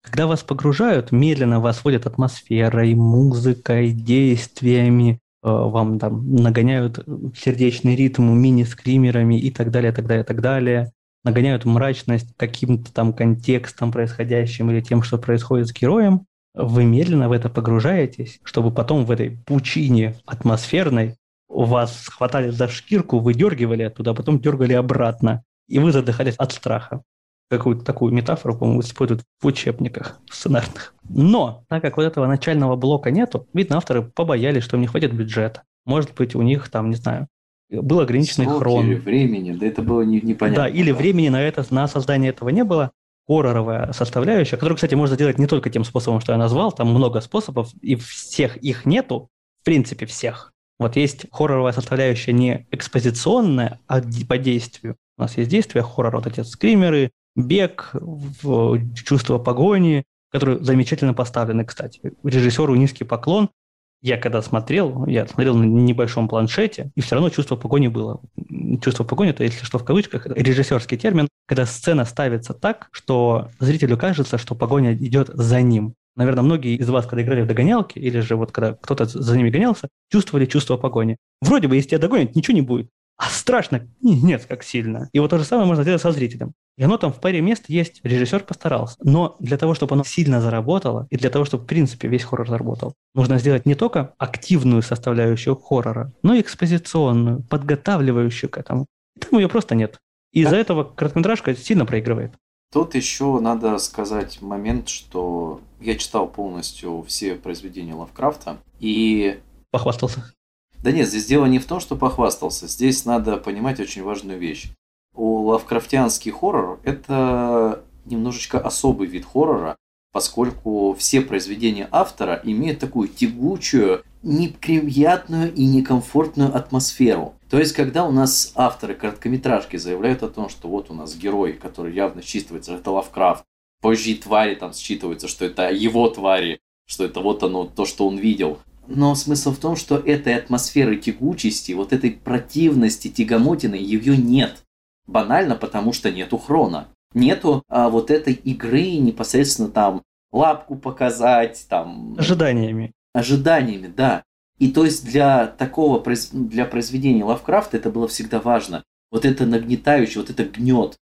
Когда вас погружают, медленно вас вводят атмосферой, музыкой, действиями, э, вам там нагоняют сердечный ритм мини-скримерами и так далее, так далее, так далее, нагоняют мрачность каким-то там контекстом происходящим или тем, что происходит с героем, вы медленно в это погружаетесь, чтобы потом в этой пучине атмосферной вас схватали за шкирку, выдергивали оттуда, а потом дергали обратно, и вы задыхались от страха какую-то такую метафору, по-моему, используют в учебниках сценарных. Но, так как вот этого начального блока нету, видно, авторы побоялись, что им не хватит бюджета. Может быть, у них там, не знаю, был ограниченный Сроки хрон. или времени, да это было не, непонятно. Да, или времени на это, на создание этого не было. Хорроровая составляющая, которую, кстати, можно сделать не только тем способом, что я назвал, там много способов, и всех их нету, в принципе, всех. Вот есть хорроровая составляющая не экспозиционная, а по действию. У нас есть действия хоррора, вот эти скримеры, бег, в чувство погони, которые замечательно поставлены, кстати. Режиссеру низкий поклон. Я когда смотрел, я смотрел на небольшом планшете, и все равно чувство погони было. Чувство погони, это, если что, в кавычках, режиссерский термин, когда сцена ставится так, что зрителю кажется, что погоня идет за ним. Наверное, многие из вас, когда играли в догонялки, или же вот когда кто-то за ними гонялся, чувствовали чувство погони. Вроде бы, если тебя догонят, ничего не будет. А страшно? Нет, как сильно. И вот то же самое можно сделать со зрителем. И оно там в паре мест есть, режиссер постарался. Но для того, чтобы оно сильно заработало, и для того, чтобы, в принципе, весь хоррор заработал, нужно сделать не только активную составляющую хоррора, но и экспозиционную, подготавливающую к этому. там ее просто нет. Из-за этого короткометражка сильно проигрывает. Тут еще надо сказать момент, что я читал полностью все произведения Лавкрафта, и... Похвастался. Да нет, здесь дело не в том, что похвастался. Здесь надо понимать очень важную вещь. У лавкрафтианский хоррор – это немножечко особый вид хоррора, поскольку все произведения автора имеют такую тягучую, неприятную и некомфортную атмосферу. То есть, когда у нас авторы короткометражки заявляют о том, что вот у нас герой, который явно считывается, это Лавкрафт, позже твари там считываются, что это его твари, что это вот оно, то, что он видел. Но смысл в том, что этой атмосферы тягучести, вот этой противности, тягомотины, ее нет. Банально потому, что нету хрона нету а, вот этой игры непосредственно там лапку показать, там... Ожиданиями. Ожиданиями, да. И то есть для такого, для произведения Лавкрафта это было всегда важно. Вот это нагнетающее, вот это гнет.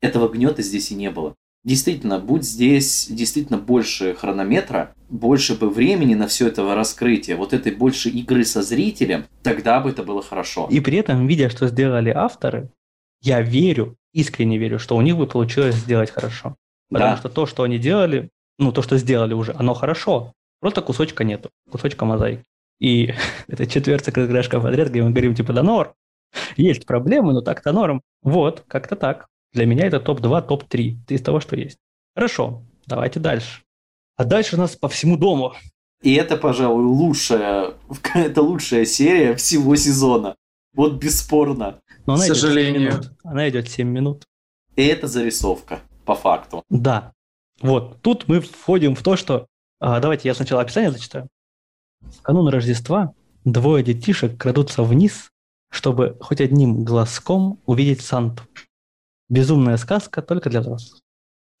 Этого гнета здесь и не было. Действительно, будь здесь действительно больше хронометра, больше бы времени на все это раскрытие, вот этой больше игры со зрителем, тогда бы это было хорошо. И при этом, видя, что сделали авторы, я верю, искренне верю, что у них бы получилось сделать хорошо. Потому да. что то, что они делали, ну, то, что сделали уже, оно хорошо. Просто кусочка нету, кусочка мозаики. И это четвертая крышка подряд, где мы говорим, типа, да норм. Есть проблемы, но так-то норм. Вот, как-то так. Для меня это топ-2, топ-3 из того, что есть. Хорошо, давайте дальше. А дальше у нас по всему дому. И это, пожалуй, лучшая, это лучшая серия всего сезона. Вот бесспорно. Но она К сожалению. Идет 7 минут. Она идет 7 минут. И это зарисовка, по факту. Да. Вот, тут мы входим в то, что... А, давайте я сначала описание зачитаю. В канун Рождества двое детишек крадутся вниз, чтобы хоть одним глазком увидеть Санту. Безумная сказка только для взрослых.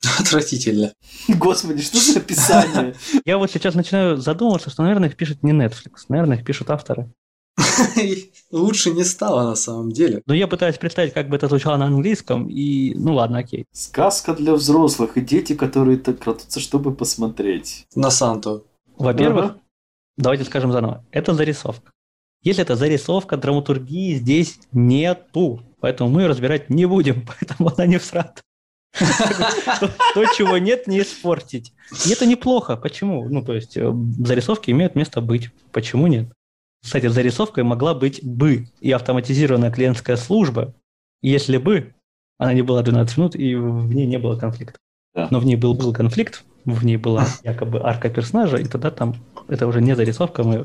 Отвратительно. Господи, что за описание? Я вот сейчас начинаю задумываться, что, наверное, их пишет не Netflix, наверное, их пишут авторы. Лучше не стало на самом деле. Но я пытаюсь представить, как бы это звучало на английском, и ну ладно, окей. Сказка для взрослых и дети, которые так крадутся, чтобы посмотреть. На Санту. Во-первых, ага. давайте скажем заново, это зарисовка. Если это зарисовка, драматургии здесь нету. Поэтому мы ее разбирать не будем, поэтому она не всрата. То, чего нет, не испортить. И это неплохо. Почему? Ну, то есть, э, зарисовки имеют место быть. Почему нет? Кстати, зарисовкой могла быть бы и автоматизированная клиентская служба, если бы она не была 12 минут и в ней не было конфликта. Да. Но в ней был, был конфликт, в ней была якобы арка персонажа, и тогда там это уже не зарисовка, мы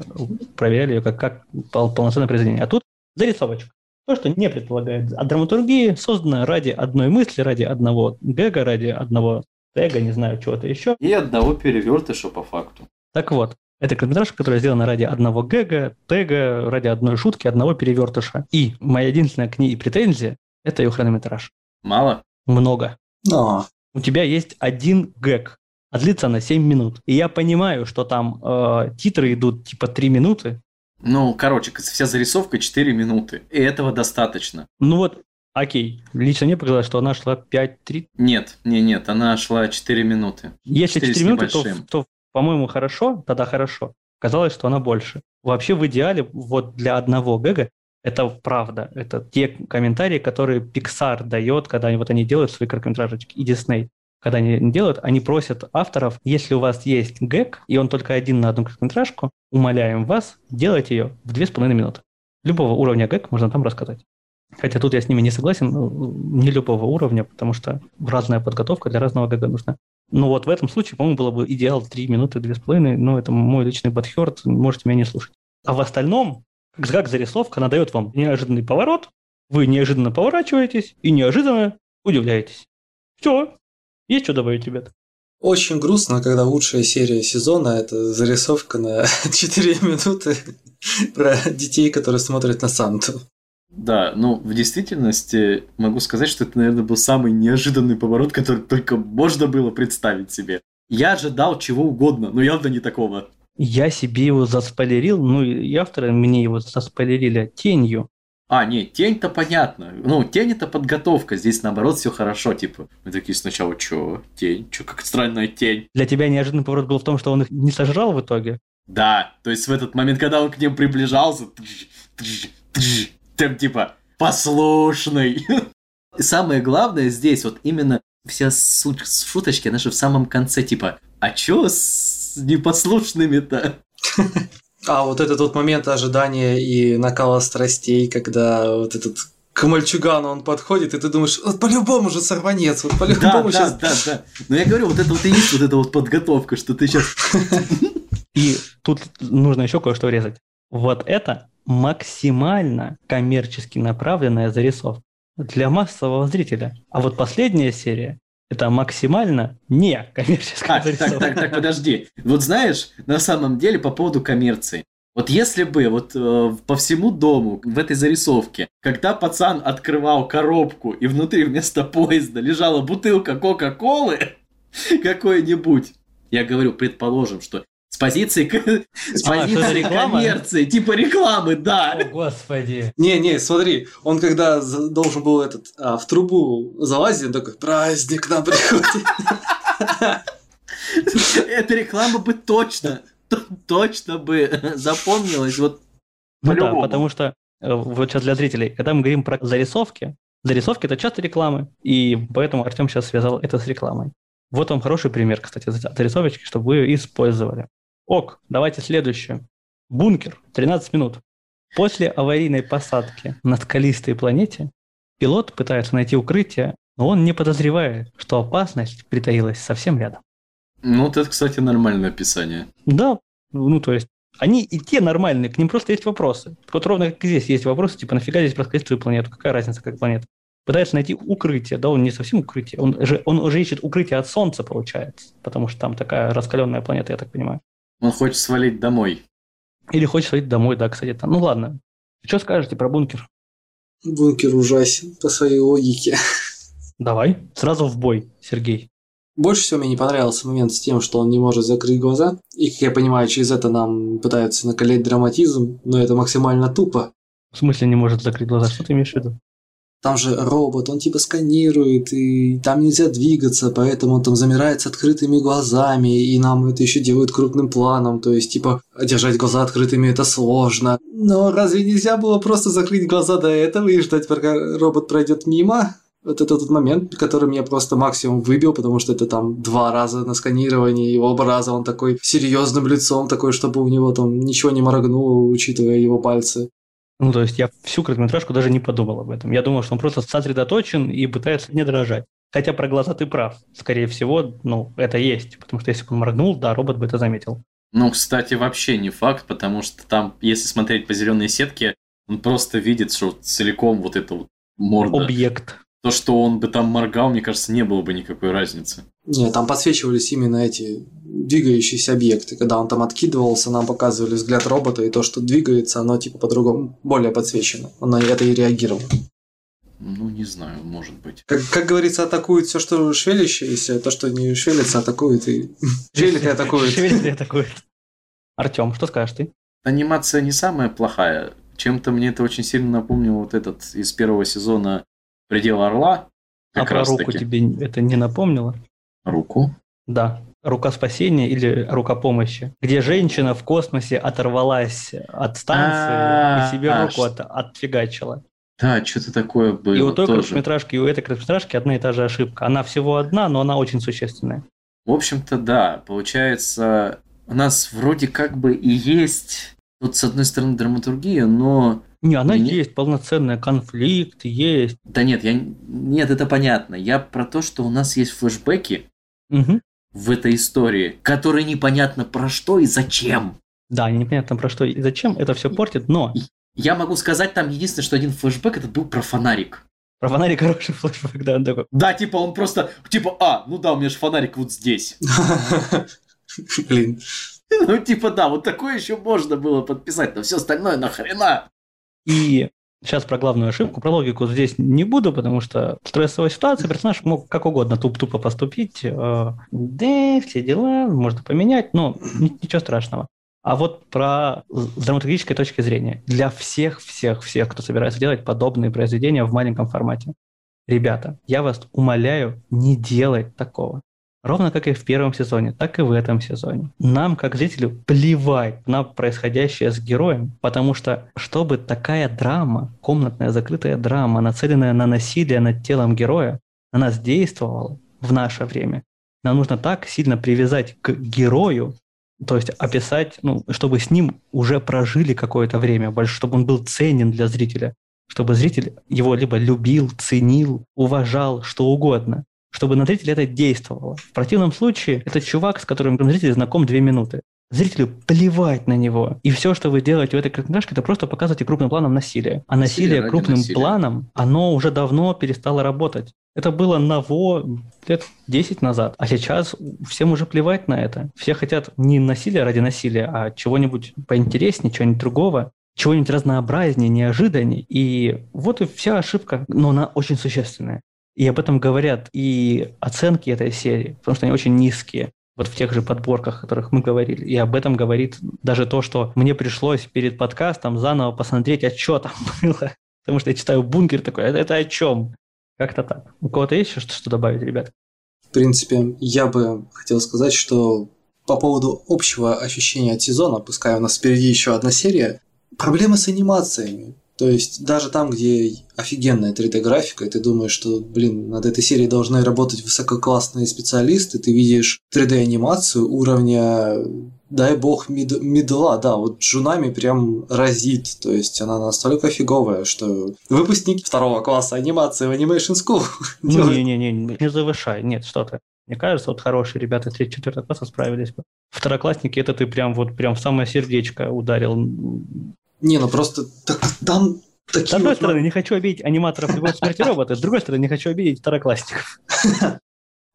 проверяли ее как, как пол, полноценное произведение. А тут зарисовочка. То, что не предполагает а драматургии, создана ради одной мысли, ради одного гэга, ради одного тега, не знаю, чего-то еще. И одного перевертыша по факту. Так вот, это короткометражка, которая сделана ради одного гэга, тега, ради одной шутки, одного перевертыша. И моя единственная к ней претензия – это ее хронометраж. Мало? Много. Но. У тебя есть один гэг, а длится на 7 минут. И я понимаю, что там э, титры идут типа 3 минуты. Ну, короче, вся зарисовка 4 минуты. И этого достаточно. Ну вот, Окей. Лично мне показалось, что она шла 5-3. Нет, не, нет, она шла 4 минуты. Если 4, 4 минуты, то, то по-моему, хорошо, тогда хорошо. Казалось, что она больше. Вообще в идеале вот для одного гэга это правда. Это те комментарии, которые Pixar дает, когда они, вот они делают свои короткометражечки, и Disney. Когда они делают, они просят авторов, если у вас есть гэг, и он только один на одну короткометражку, умоляем вас делать ее в две с половиной минуты. Любого уровня гэг можно там рассказать. Хотя тут я с ними не согласен, ну, не любого уровня, потому что разная подготовка для разного гэга нужна. Но вот в этом случае, по-моему, было бы идеал 3 минуты, 2,5, но это мой личный подхерт, можете меня не слушать. А в остальном, как зарисовка, она дает вам неожиданный поворот, вы неожиданно поворачиваетесь и неожиданно удивляетесь. Все. Есть что добавить, ребят? Очень грустно, когда лучшая серия сезона – это зарисовка на 4 минуты про детей, которые смотрят на Санту. Да, ну, в действительности могу сказать, что это, наверное, был самый неожиданный поворот, который только можно было представить себе. Я ожидал чего угодно, но явно не такого. Я себе его заспойлерил, ну и авторы мне его заспойлерили тенью. А, нет, тень-то понятно. Ну, тень это подготовка. Здесь наоборот все хорошо. Типа, мы такие сначала, чё, тень? Чё, как странная тень? Для тебя неожиданный поворот был в том, что он их не сожрал в итоге? Да, то есть в этот момент, когда он к ним приближался, там типа, послушный. И самое главное здесь вот именно вся суть шуточки, она же в самом конце, типа, а чё с непослушными-то? А вот этот вот момент ожидания и накала страстей, когда вот этот к мальчугану он подходит, и ты думаешь, вот по-любому же сорванец, вот Да, по-любому да, сейчас... да, да. Но я говорю, вот это вот и есть вот эта вот подготовка, что ты сейчас... И тут нужно еще кое-что резать. Вот это максимально коммерчески направленная зарисовка для массового зрителя. А вот последняя серия это максимально не коммерческая Так, так, зарисовка. так, так, подожди. Вот знаешь, на самом деле по поводу коммерции. Вот если бы вот э, по всему дому в этой зарисовке, когда пацан открывал коробку и внутри вместо поезда лежала бутылка Кока-Колы какой-нибудь, я говорю, предположим, что с позиции, с А, позиции коммерции, типа рекламы, да. О, господи. Не-не, смотри, он когда должен был этот а, в трубу залазить, он такой, праздник нам приходит. Эта реклама бы точно, точно бы запомнилась. Вот Ну да, потому что э, вот сейчас для зрителей, когда мы говорим про зарисовки, зарисовки это часто рекламы, и поэтому Артем сейчас связал это с рекламой. Вот вам хороший пример, кстати, за- зарисовочки, чтобы вы ее использовали. Ок, давайте следующее. Бункер, 13 минут. После аварийной посадки на скалистой планете пилот пытается найти укрытие, но он не подозревает, что опасность притаилась совсем рядом. Ну, вот это, кстати, нормальное описание. Да, ну то есть они и те нормальные, к ним просто есть вопросы. Вот ровно как здесь есть вопросы, типа нафига здесь проскать свою планету, какая разница, как планета. Пытается найти укрытие, да, он не совсем укрытие, он же он уже ищет укрытие от Солнца, получается, потому что там такая раскаленная планета, я так понимаю. Он хочет свалить домой. Или хочет свалить домой, да, кстати, там. Ну ладно. Что скажете про бункер? Бункер ужасен по своей логике. Давай, сразу в бой, Сергей. Больше всего мне не понравился момент с тем, что он не может закрыть глаза. И, как я понимаю, через это нам пытаются накалять драматизм, но это максимально тупо. В смысле не может закрыть глаза? Что ты имеешь в виду? Там же робот, он типа сканирует, и там нельзя двигаться, поэтому он там замирает с открытыми глазами, и нам это еще делают крупным планом, то есть типа держать глаза открытыми это сложно. Но разве нельзя было просто закрыть глаза до этого и ждать, пока робот пройдет мимо? Вот это тот момент, который меня просто максимум выбил, потому что это там два раза на сканировании, и оба раза он такой серьезным лицом, такой, чтобы у него там ничего не моргнуло, учитывая его пальцы. Ну, то есть я всю короткометражку даже не подумал об этом. Я думал, что он просто сосредоточен и пытается не дрожать. Хотя про глаза ты прав. Скорее всего, ну, это есть. Потому что если бы он моргнул, да, робот бы это заметил. Ну, кстати, вообще не факт, потому что там, если смотреть по зеленой сетке, он просто видит, что целиком вот это вот морда. Объект. То, что он бы там моргал, мне кажется, не было бы никакой разницы. Не, там подсвечивались именно эти двигающиеся объекты. Когда он там откидывался, нам показывали взгляд робота, и то, что двигается, оно типа по-другому, более подсвечено. Он на это и реагировал. Ну, не знаю, может быть. Как, как говорится, атакует все, что шевелящееся, то, что не шевелится, атакует и... Шевелит и атакует. Шевелит и атакует. Артем, что скажешь ты? Анимация не самая плохая. Чем-то мне это очень сильно напомнило вот этот из первого сезона «Предел Орла». а Как про раз руку таки. тебе это не напомнило? Руку? Да. Рука спасения или рука помощи, где женщина в космосе оторвалась от станции и себе А, руку от, отфигачила. Да, что-то такое было И у той короткометражки, и у этой короткометражки одна и та же ошибка. Она всего одна, но она очень существенная. В общем-то, да. Получается, у нас вроде как бы и есть тут, с одной стороны, драматургия, но... Не, она Не- есть, полноценная, конфликт есть. Да нет, я... Нет, это понятно. Я про то, что у нас есть флешбеки Мгм. в этой истории, которые непонятно про что и зачем. Да, непонятно про что и зачем, это все портит, но Я могу сказать там единственное, что один флешбэк этот был про фонарик. про фонарик хороший флешбэк, да, он такой. Да, типа он просто, типа, а, ну да, у меня же фонарик вот здесь. Блин. Ну, типа, да, вот такое еще можно было подписать, но все остальное нахрена. И сейчас про главную ошибку, про логику здесь не буду, потому что стрессовая ситуация, персонаж мог как угодно туп-тупо поступить, э, да, все дела, можно поменять, но ни- ничего страшного. А вот про с драматургической точки зрения. Для всех-всех-всех, кто собирается делать подобные произведения в маленьком формате. Ребята, я вас умоляю не делать такого. Ровно как и в первом сезоне, так и в этом сезоне. Нам, как зрителю, плевать на происходящее с героем, потому что чтобы такая драма, комнатная закрытая драма, нацеленная на насилие над телом героя, на нас действовала в наше время, нам нужно так сильно привязать к герою, то есть описать, ну, чтобы с ним уже прожили какое-то время, чтобы он был ценен для зрителя, чтобы зритель его либо любил, ценил, уважал, что угодно чтобы на зрителя это действовало. В противном случае это чувак, с которым зритель знаком две минуты. Зрителю плевать на него. И все, что вы делаете в этой короткометражке, это просто показываете крупным планом насилие. А насилие, насилие крупным насилия. планом, оно уже давно перестало работать. Это было ново лет 10 назад. А сейчас всем уже плевать на это. Все хотят не насилия ради насилия, а чего-нибудь поинтереснее, чего-нибудь другого чего-нибудь разнообразнее, неожиданнее. И вот и вся ошибка, но она очень существенная. И об этом говорят и оценки этой серии, потому что они очень низкие вот в тех же подборках, о которых мы говорили. И об этом говорит даже то, что мне пришлось перед подкастом заново посмотреть, а что там было. Потому что я читаю «Бункер» такой, это, это о чем? Как-то так. У кого-то есть еще что добавить, ребят? В принципе, я бы хотел сказать, что по поводу общего ощущения от сезона, пускай у нас впереди еще одна серия, проблемы с анимациями. То есть даже там, где офигенная 3D-графика, и ты думаешь, что, блин, над этой серией должны работать высококлассные специалисты, ты видишь 3D-анимацию уровня дай бог мид, мидла, да, вот Джунами прям разит, то есть она настолько фиговая, что выпускник второго класса анимации в Animation School Не-не-не, не завышай, нет, что ты. Мне кажется, вот хорошие ребята 3-4 класса справились бы. Второклассники, это ты прям вот прям в самое сердечко ударил. Не, ну просто так, там такие С одной вот... стороны, не хочу обидеть аниматоров любой смерти робота, с другой стороны, не хочу обидеть второклассников.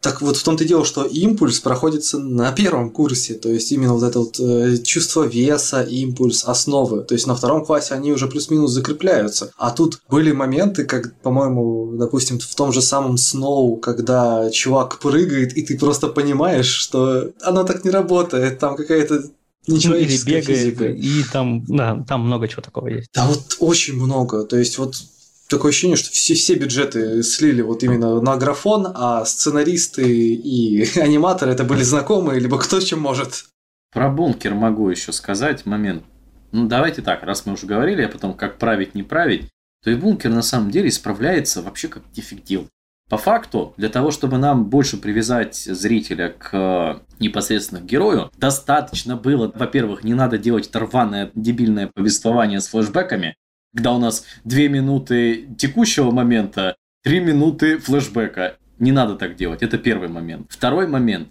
Так вот в том-то и дело, что импульс проходится на первом курсе, то есть именно вот это вот э, чувство веса, импульс, основы. То есть на втором классе они уже плюс-минус закрепляются. А тут были моменты, как, по-моему, допустим, в том же самом Сноу, когда чувак прыгает, и ты просто понимаешь, что оно так не работает, там какая-то Ничего ну, или бегает, физика. и там, да, там много чего такого есть. Да вот очень много. То есть вот такое ощущение, что все, все бюджеты слили вот именно на графон, а сценаристы и аниматоры это были знакомые, либо кто чем может. Про бункер могу еще сказать момент. Ну, давайте так, раз мы уже говорили о том, как править, не править, то и бункер на самом деле справляется вообще как дефектил. По факту, для того, чтобы нам больше привязать зрителя к э, непосредственно к герою, достаточно было, во-первых, не надо делать торваное дебильное повествование с флешбеками, когда у нас две минуты текущего момента, три минуты флешбека. Не надо так делать, это первый момент. Второй момент,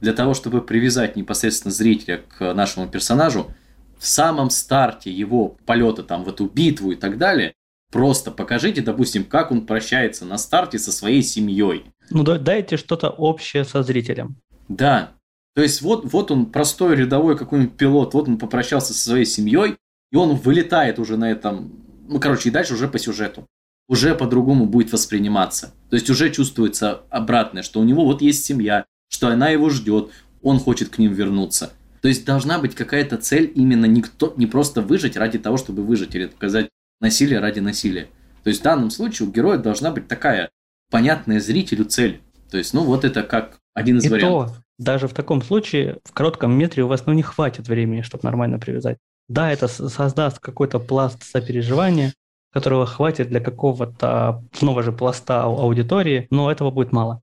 для того, чтобы привязать непосредственно зрителя к нашему персонажу, в самом старте его полета там в эту битву и так далее, Просто покажите, допустим, как он прощается на старте со своей семьей. Ну, дайте что-то общее со зрителем. Да. То есть вот, вот он простой рядовой какой-нибудь пилот, вот он попрощался со своей семьей, и он вылетает уже на этом, ну, короче, и дальше уже по сюжету. Уже по-другому будет восприниматься. То есть уже чувствуется обратное, что у него вот есть семья, что она его ждет, он хочет к ним вернуться. То есть должна быть какая-то цель именно не, кто, не просто выжить ради того, чтобы выжить или показать насилие ради насилия. То есть в данном случае у героя должна быть такая понятная зрителю цель. То есть, ну вот это как один из И вариантов. То, даже в таком случае в коротком метре у вас ну, не хватит времени, чтобы нормально привязать. Да, это создаст какой-то пласт сопереживания, которого хватит для какого-то снова же пласта аудитории, но этого будет мало.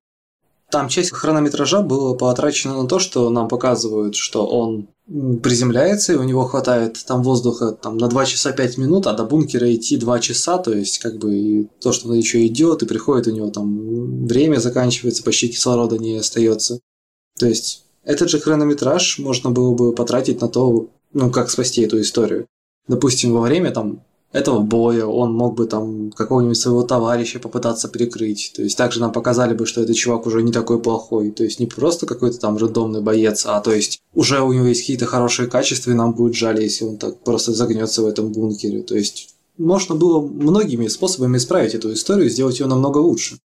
Там часть хронометража была потрачена на то, что нам показывают, что он приземляется, и у него хватает там воздуха там, на 2 часа 5 минут, а до бункера идти 2 часа, то есть как бы и то, что он еще идет, и приходит у него там время заканчивается, почти кислорода не остается. То есть этот же хронометраж можно было бы потратить на то, ну, как спасти эту историю. Допустим, во время там этого боя, он мог бы там какого-нибудь своего товарища попытаться прикрыть. То есть также нам показали бы, что этот чувак уже не такой плохой. То есть не просто какой-то там рандомный боец, а то есть уже у него есть какие-то хорошие качества, и нам будет жаль, если он так просто загнется в этом бункере. То есть можно было многими способами исправить эту историю сделать ее намного лучше.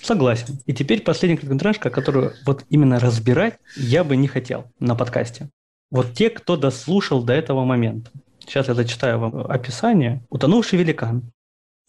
Согласен. И теперь последняя короткометражка, которую вот именно разбирать я бы не хотел на подкасте. Вот те, кто дослушал до этого момента. Сейчас я зачитаю вам описание. Утонувший великан.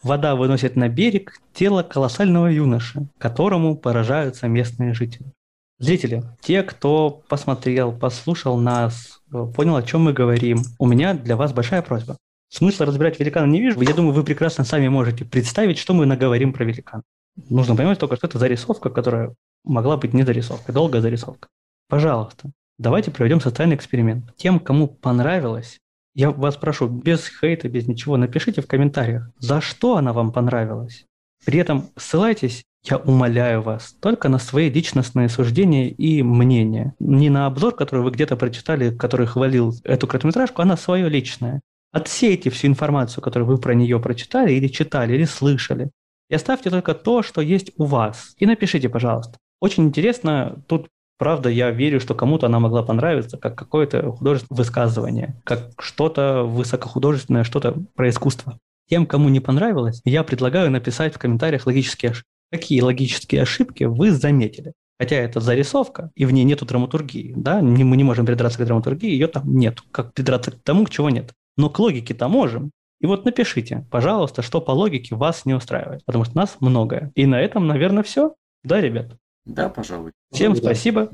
Вода выносит на берег тело колоссального юноши, которому поражаются местные жители. Зрители, те, кто посмотрел, послушал нас, понял, о чем мы говорим, у меня для вас большая просьба. Смысла разбирать великана не вижу. Я думаю, вы прекрасно сами можете представить, что мы наговорим про великан. Нужно понимать только, что это зарисовка, которая могла быть не зарисовкой, долгая зарисовка. Пожалуйста, давайте проведем социальный эксперимент. Тем, кому понравилось, я вас прошу, без хейта, без ничего, напишите в комментариях, за что она вам понравилась. При этом ссылайтесь, я умоляю вас, только на свои личностные суждения и мнения. Не на обзор, который вы где-то прочитали, который хвалил эту короткометражку, а на свое личное. Отсейте всю информацию, которую вы про нее прочитали или читали, или слышали. И оставьте только то, что есть у вас. И напишите, пожалуйста. Очень интересно, тут Правда, я верю, что кому-то она могла понравиться, как какое-то художественное высказывание, как что-то высокохудожественное, что-то про искусство. Тем, кому не понравилось, я предлагаю написать в комментариях логические ошибки. Какие логические ошибки вы заметили? Хотя это зарисовка, и в ней нету драматургии, да, мы не можем придраться к драматургии, ее там нет. Как придраться к тому, к чего нет. Но к логике-то можем. И вот напишите, пожалуйста, что по логике вас не устраивает, потому что нас многое. И на этом, наверное, все. Да, ребят? Да, пожалуй. Всем да. спасибо.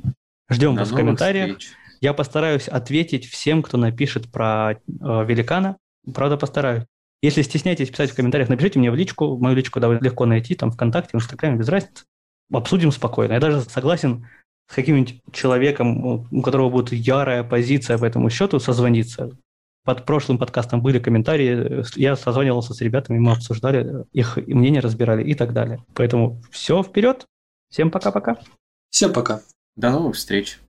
Ждем До вас в комментариях. Встреч. Я постараюсь ответить всем, кто напишет про э, великана. Правда, постараюсь. Если стесняетесь писать в комментариях, напишите мне в личку. Мою личку довольно легко найти, там ВКонтакте, в Инстаграме, без разницы. Обсудим спокойно. Я даже согласен с каким-нибудь человеком, у которого будет ярая позиция по этому счету, созвониться. Под прошлым подкастом были комментарии, я созванивался с ребятами, мы обсуждали, их мнение разбирали и так далее. Поэтому все, вперед! Всем пока-пока. Всем пока. До новых встреч.